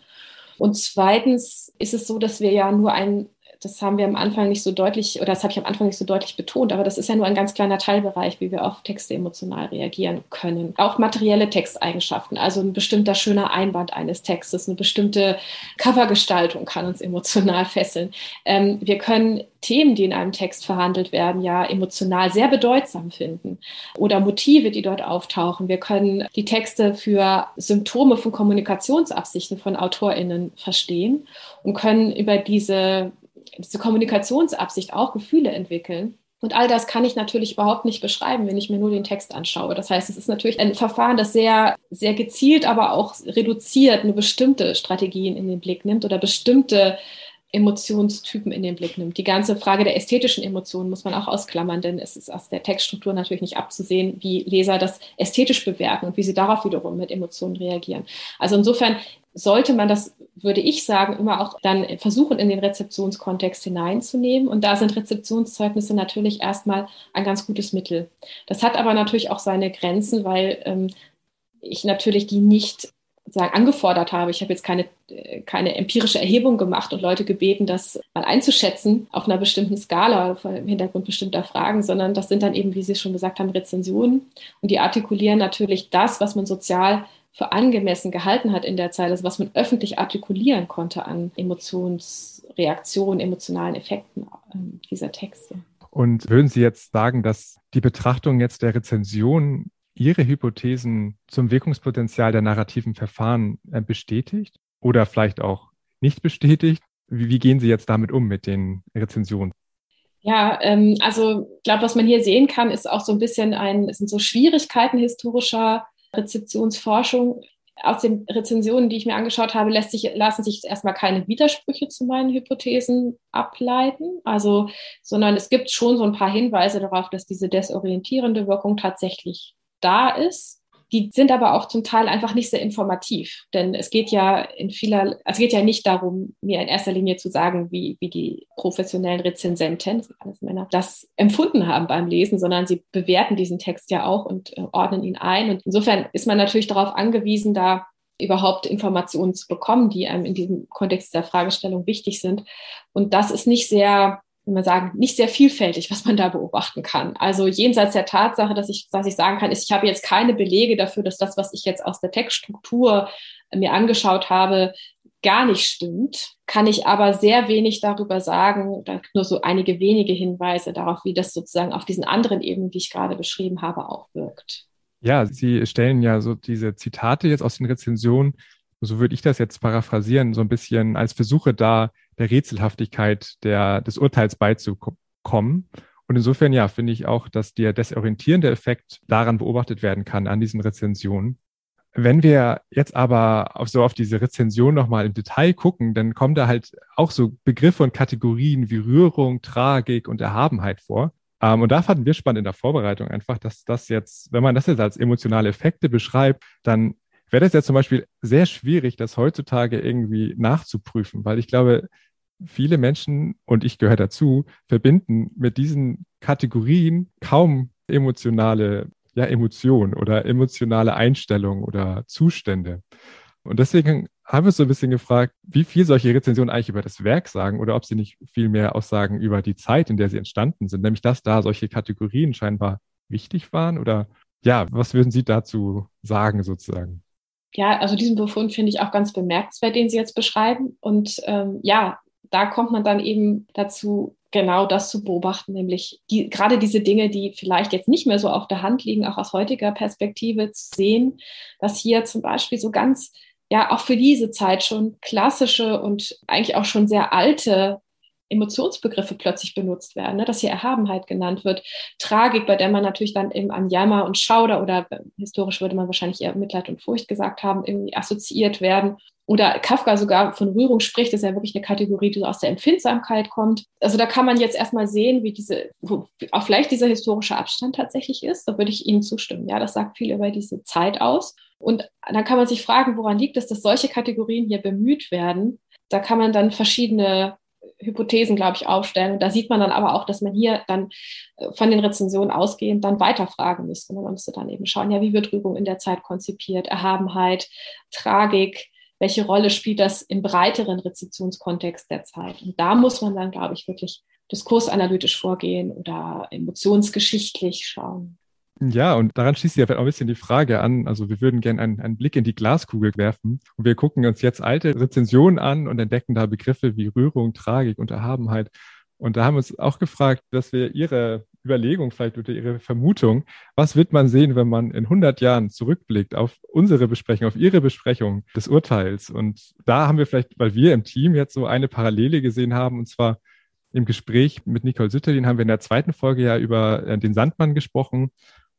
Und zweitens ist es so, dass wir ja nur ein das haben wir am Anfang nicht so deutlich, oder das habe ich am Anfang nicht so deutlich betont, aber das ist ja nur ein ganz kleiner Teilbereich, wie wir auf Texte emotional reagieren können. Auch materielle Texteigenschaften, also ein bestimmter schöner Einband eines Textes, eine bestimmte Covergestaltung kann uns emotional fesseln. Ähm, wir können Themen, die in einem Text verhandelt werden, ja emotional sehr bedeutsam finden oder Motive, die dort auftauchen. Wir können die Texte für Symptome von Kommunikationsabsichten von AutorInnen verstehen und können über diese diese Kommunikationsabsicht auch Gefühle entwickeln. Und all das kann ich natürlich überhaupt nicht beschreiben, wenn ich mir nur den Text anschaue. Das heißt, es ist natürlich ein Verfahren, das sehr, sehr gezielt, aber auch reduziert nur bestimmte Strategien in den Blick nimmt oder bestimmte Emotionstypen in den Blick nimmt. Die ganze Frage der ästhetischen Emotionen muss man auch ausklammern, denn es ist aus der Textstruktur natürlich nicht abzusehen, wie Leser das ästhetisch bewerten und wie sie darauf wiederum mit Emotionen reagieren. Also insofern sollte man das, würde ich sagen, immer auch dann versuchen, in den Rezeptionskontext hineinzunehmen. Und da sind Rezeptionszeugnisse natürlich erstmal ein ganz gutes Mittel. Das hat aber natürlich auch seine Grenzen, weil ähm, ich natürlich die nicht sagen, angefordert habe. Ich habe jetzt keine, keine empirische Erhebung gemacht und Leute gebeten, das mal einzuschätzen auf einer bestimmten Skala, dem Hintergrund bestimmter Fragen, sondern das sind dann eben, wie Sie schon gesagt haben, Rezensionen. Und die artikulieren natürlich das, was man sozial für angemessen gehalten hat in der Zeit, also was man öffentlich artikulieren konnte an Emotionsreaktionen, emotionalen Effekten äh, dieser Texte. Und würden Sie jetzt sagen, dass die Betrachtung jetzt der Rezension Ihre Hypothesen zum Wirkungspotenzial der narrativen Verfahren äh, bestätigt oder vielleicht auch nicht bestätigt? Wie, gehen Sie jetzt damit um mit den Rezensionen? Ja, ähm, also ich glaube, was man hier sehen kann, ist auch so ein bisschen ein, sind so Schwierigkeiten historischer Rezeptionsforschung. Aus den Rezensionen, die ich mir angeschaut habe, lässt sich, lassen sich erstmal keine Widersprüche zu meinen Hypothesen ableiten. Also, sondern es gibt schon so ein paar Hinweise darauf, dass diese desorientierende Wirkung tatsächlich da ist. Die sind aber auch zum Teil einfach nicht sehr informativ, denn es geht ja in vieler, also es geht ja nicht darum, mir in erster Linie zu sagen, wie, wie die professionellen Rezensenten, alles Männer, das empfunden haben beim Lesen, sondern sie bewerten diesen Text ja auch und äh, ordnen ihn ein. Und insofern ist man natürlich darauf angewiesen, da überhaupt Informationen zu bekommen, die einem in diesem Kontext der Fragestellung wichtig sind. Und das ist nicht sehr wie man sagen, nicht sehr vielfältig, was man da beobachten kann. Also jenseits der Tatsache, dass ich, was ich sagen kann, ist, ich habe jetzt keine Belege dafür, dass das, was ich jetzt aus der Textstruktur mir angeschaut habe, gar nicht stimmt, kann ich aber sehr wenig darüber sagen, da nur so einige wenige Hinweise darauf, wie das sozusagen auf diesen anderen Ebenen, die ich gerade beschrieben habe, auch wirkt. Ja, Sie stellen ja so diese Zitate jetzt aus den Rezensionen, so würde ich das jetzt paraphrasieren, so ein bisschen als Versuche da, der Rätselhaftigkeit der, des Urteils beizukommen. Und insofern, ja, finde ich auch, dass der desorientierende Effekt daran beobachtet werden kann, an diesen Rezensionen. Wenn wir jetzt aber auf so auf diese Rezension nochmal im Detail gucken, dann kommen da halt auch so Begriffe und Kategorien wie Rührung, Tragik und Erhabenheit vor. Ähm, und da fanden wir spannend in der Vorbereitung einfach, dass das jetzt, wenn man das jetzt als emotionale Effekte beschreibt, dann wäre das ja zum Beispiel sehr schwierig, das heutzutage irgendwie nachzuprüfen, weil ich glaube, viele Menschen, und ich gehöre dazu, verbinden mit diesen Kategorien kaum emotionale ja, Emotionen oder emotionale Einstellungen oder Zustände. Und deswegen haben wir so ein bisschen gefragt, wie viel solche Rezensionen eigentlich über das Werk sagen oder ob sie nicht viel mehr aussagen über die Zeit, in der sie entstanden sind, nämlich dass da solche Kategorien scheinbar wichtig waren oder ja, was würden Sie dazu sagen sozusagen? Ja, also diesen Befund finde ich auch ganz bemerkenswert, den Sie jetzt beschreiben. Und ähm, ja, da kommt man dann eben dazu, genau das zu beobachten, nämlich die, gerade diese Dinge, die vielleicht jetzt nicht mehr so auf der Hand liegen, auch aus heutiger Perspektive zu sehen, dass hier zum Beispiel so ganz, ja, auch für diese Zeit schon klassische und eigentlich auch schon sehr alte Emotionsbegriffe plötzlich benutzt werden, ne? dass hier Erhabenheit genannt wird, Tragik, bei der man natürlich dann eben an Jammer und Schauder oder historisch würde man wahrscheinlich eher Mitleid und Furcht gesagt haben, irgendwie assoziiert werden. Oder Kafka sogar von Rührung spricht, das ist ja wirklich eine Kategorie, die aus der Empfindsamkeit kommt. Also da kann man jetzt erstmal sehen, wie diese, wo auch vielleicht dieser historische Abstand tatsächlich ist. Da würde ich Ihnen zustimmen. Ja, das sagt viel über diese Zeit aus. Und dann kann man sich fragen, woran liegt es, dass solche Kategorien hier bemüht werden? Da kann man dann verschiedene Hypothesen, glaube ich, aufstellen. Und da sieht man dann aber auch, dass man hier dann äh, von den Rezensionen ausgehend dann weiterfragen müsste. Man müsste dann eben schauen, ja, wie wird Rührung in der Zeit konzipiert? Erhabenheit, Tragik, welche Rolle spielt das im breiteren Rezeptionskontext der Zeit? Und da muss man dann, glaube ich, wirklich diskursanalytisch vorgehen oder emotionsgeschichtlich schauen. Ja, und daran schließt sich ja auch ein bisschen die Frage an. Also wir würden gerne einen, einen, Blick in die Glaskugel werfen und wir gucken uns jetzt alte Rezensionen an und entdecken da Begriffe wie Rührung, Tragik und Erhabenheit. Und da haben wir uns auch gefragt, dass wir Ihre Überlegung vielleicht oder Ihre Vermutung, was wird man sehen, wenn man in 100 Jahren zurückblickt auf unsere Besprechung, auf Ihre Besprechung des Urteils? Und da haben wir vielleicht, weil wir im Team jetzt so eine Parallele gesehen haben, und zwar im Gespräch mit Nicole Sütterlin haben wir in der zweiten Folge ja über äh, den Sandmann gesprochen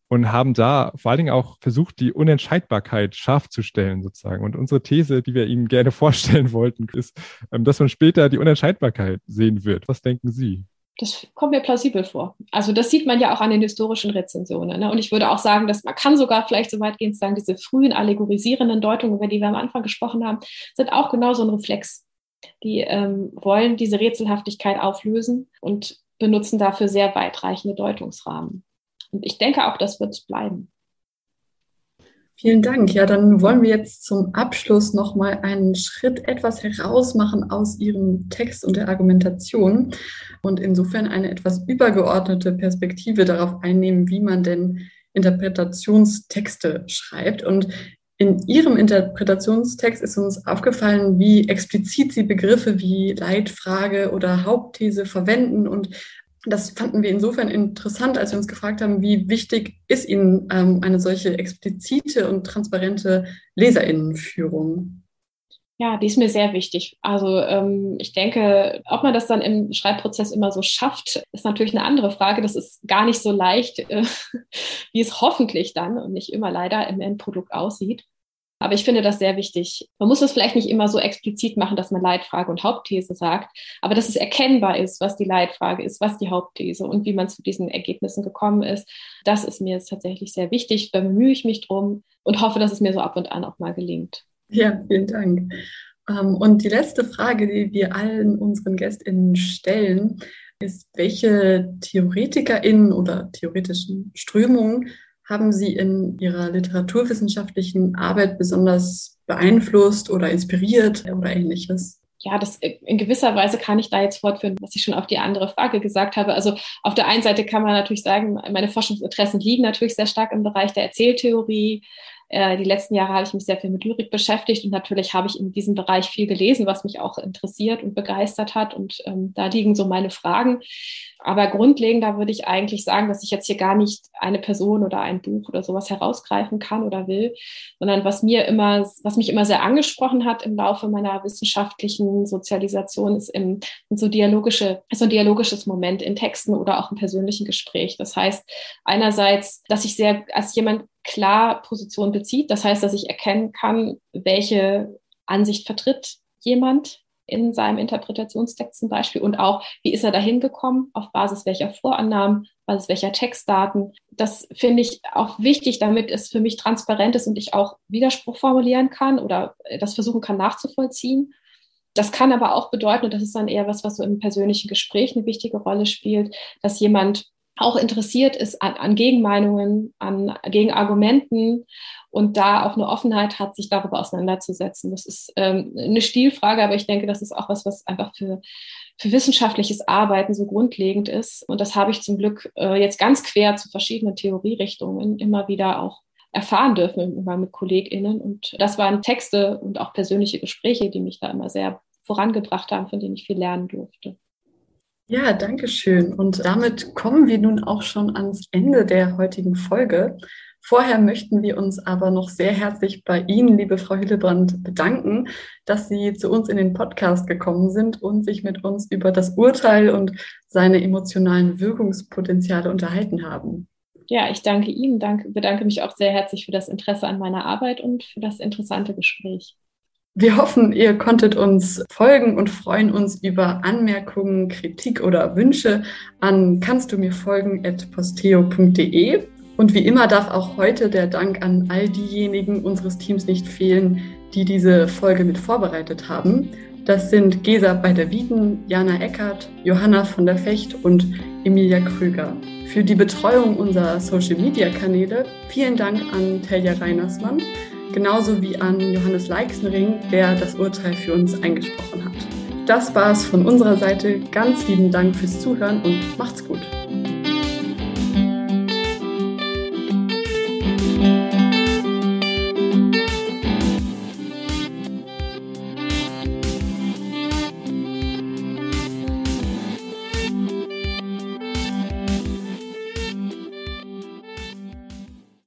und haben da vor allen Dingen auch versucht, die Unentscheidbarkeit scharf zu stellen sozusagen. Und unsere These, die wir Ihnen gerne vorstellen wollten, ist, ähm, dass man später die Unentscheidbarkeit sehen wird. Was denken Sie? Das kommt mir plausibel vor. Also das sieht man ja auch an den historischen Rezensionen. Ne? Und ich würde auch sagen, dass man kann sogar vielleicht so weitgehend sagen, diese frühen allegorisierenden Deutungen, über die wir am Anfang gesprochen haben, sind auch genau so ein Reflex. Die ähm, wollen diese Rätselhaftigkeit auflösen und benutzen dafür sehr weitreichende Deutungsrahmen. Und ich denke auch, das wird bleiben. Vielen Dank. Ja, dann wollen wir jetzt zum Abschluss nochmal einen Schritt etwas herausmachen aus Ihrem Text und der Argumentation und insofern eine etwas übergeordnete Perspektive darauf einnehmen, wie man denn Interpretationstexte schreibt. Und in Ihrem Interpretationstext ist uns aufgefallen, wie explizit Sie Begriffe wie Leitfrage oder Hauptthese verwenden und das fanden wir insofern interessant, als wir uns gefragt haben, wie wichtig ist Ihnen ähm, eine solche explizite und transparente Leserinnenführung? Ja, die ist mir sehr wichtig. Also ähm, ich denke, ob man das dann im Schreibprozess immer so schafft, ist natürlich eine andere Frage. Das ist gar nicht so leicht, äh, wie es hoffentlich dann und nicht immer leider im Endprodukt aussieht. Aber ich finde das sehr wichtig. Man muss es vielleicht nicht immer so explizit machen, dass man Leitfrage und Hauptthese sagt, aber dass es erkennbar ist, was die Leitfrage ist, was die Hauptthese und wie man zu diesen Ergebnissen gekommen ist. Das ist mir jetzt tatsächlich sehr wichtig. Da bemühe ich mich drum und hoffe, dass es mir so ab und an auch mal gelingt. Ja, vielen Dank. Ähm, und die letzte Frage, die wir allen unseren GästInnen stellen, ist, welche TheoretikerInnen oder theoretischen Strömungen haben Sie in Ihrer literaturwissenschaftlichen Arbeit besonders beeinflusst oder inspiriert oder ähnliches? ja, das in gewisser Weise kann ich da jetzt fortführen, was ich schon auf die andere Frage gesagt habe. Also auf der einen Seite kann man natürlich sagen, meine Forschungsinteressen liegen natürlich sehr stark im Bereich der Erzähltheorie, Äh, die letzten Jahre habe ich mich sehr viel mit Lyrik beschäftigt und natürlich habe ich in diesem Bereich viel gelesen, was mich auch interessiert und begeistert hat. Und ähm, da liegen so meine Fragen. Aber grundlegender würde ich eigentlich sagen, dass ich jetzt hier gar nicht eine Person oder ein Buch oder sowas herausgreifen kann oder will, sondern was mir immer, was mich immer sehr angesprochen hat im Laufe meiner wissenschaftlichen Sozialisation, ist im, so dialogische, so ein dialogisches Moment in Texten oder auch im persönlichen Gespräch. Das heißt, einerseits, dass ich sehr als jemand klar Position bezieht. Das heißt, dass ich erkennen kann, welche Ansicht vertritt jemand in seinem Interpretationstext zum Beispiel und auch, wie ist er dahin gekommen, auf Basis welcher Vorannahmen, Basis welcher Textdaten. Das finde ich auch wichtig, damit es für mich transparent ist und ich auch Widerspruch formulieren kann oder das versuchen kann nachzuvollziehen. Das kann aber auch bedeuten, und das ist dann eher was, was so im persönlichen Gespräch eine wichtige Rolle spielt, dass jemand auch interessiert ist an, an Gegenmeinungen, an Gegenargumenten und da auch eine Offenheit hat, sich darüber auseinanderzusetzen. Das ist ähm, eine Stilfrage, aber ich denke, das ist auch was, was einfach für, für wissenschaftliches Arbeiten so grundlegend ist. Und das habe ich zum Glück äh, jetzt ganz quer zu verschiedenen Theorierichtungen immer wieder auch erfahren dürfen, immer mit KollegInnen. Und das waren Texte und auch persönliche Gespräche, die mich da immer sehr vorangebracht haben, von denen ich viel lernen durfte. Ja, danke schön. Und damit kommen wir nun auch schon ans Ende der heutigen Folge. Vorher möchten wir uns aber noch sehr herzlich bei Ihnen, liebe Frau Hillebrand, bedanken, dass Sie zu uns in den Podcast gekommen sind und sich mit uns über das Urteil und seine emotionalen Wirkungspotenziale unterhalten haben. Ja, ich danke Ihnen, danke, bedanke mich auch sehr herzlich für das Interesse an meiner Arbeit und für das interessante Gespräch. Wir hoffen, ihr konntet uns folgen und freuen uns über Anmerkungen, Kritik oder Wünsche an kannst du mir folgen at posteo.de. Und wie immer darf auch heute der Dank an all diejenigen unseres Teams nicht fehlen, die diese Folge mit vorbereitet haben. Das sind Gesa bei der Wieden, Jana Eckert, Johanna von der Fecht und Emilia Krüger. Für die Betreuung unserer Social-Media-Kanäle vielen Dank an Telja Reinersmann genauso wie an Johannes Leixenring, der das Urteil für uns eingesprochen hat. Das war es von unserer Seite. Ganz lieben Dank fürs Zuhören und macht's gut.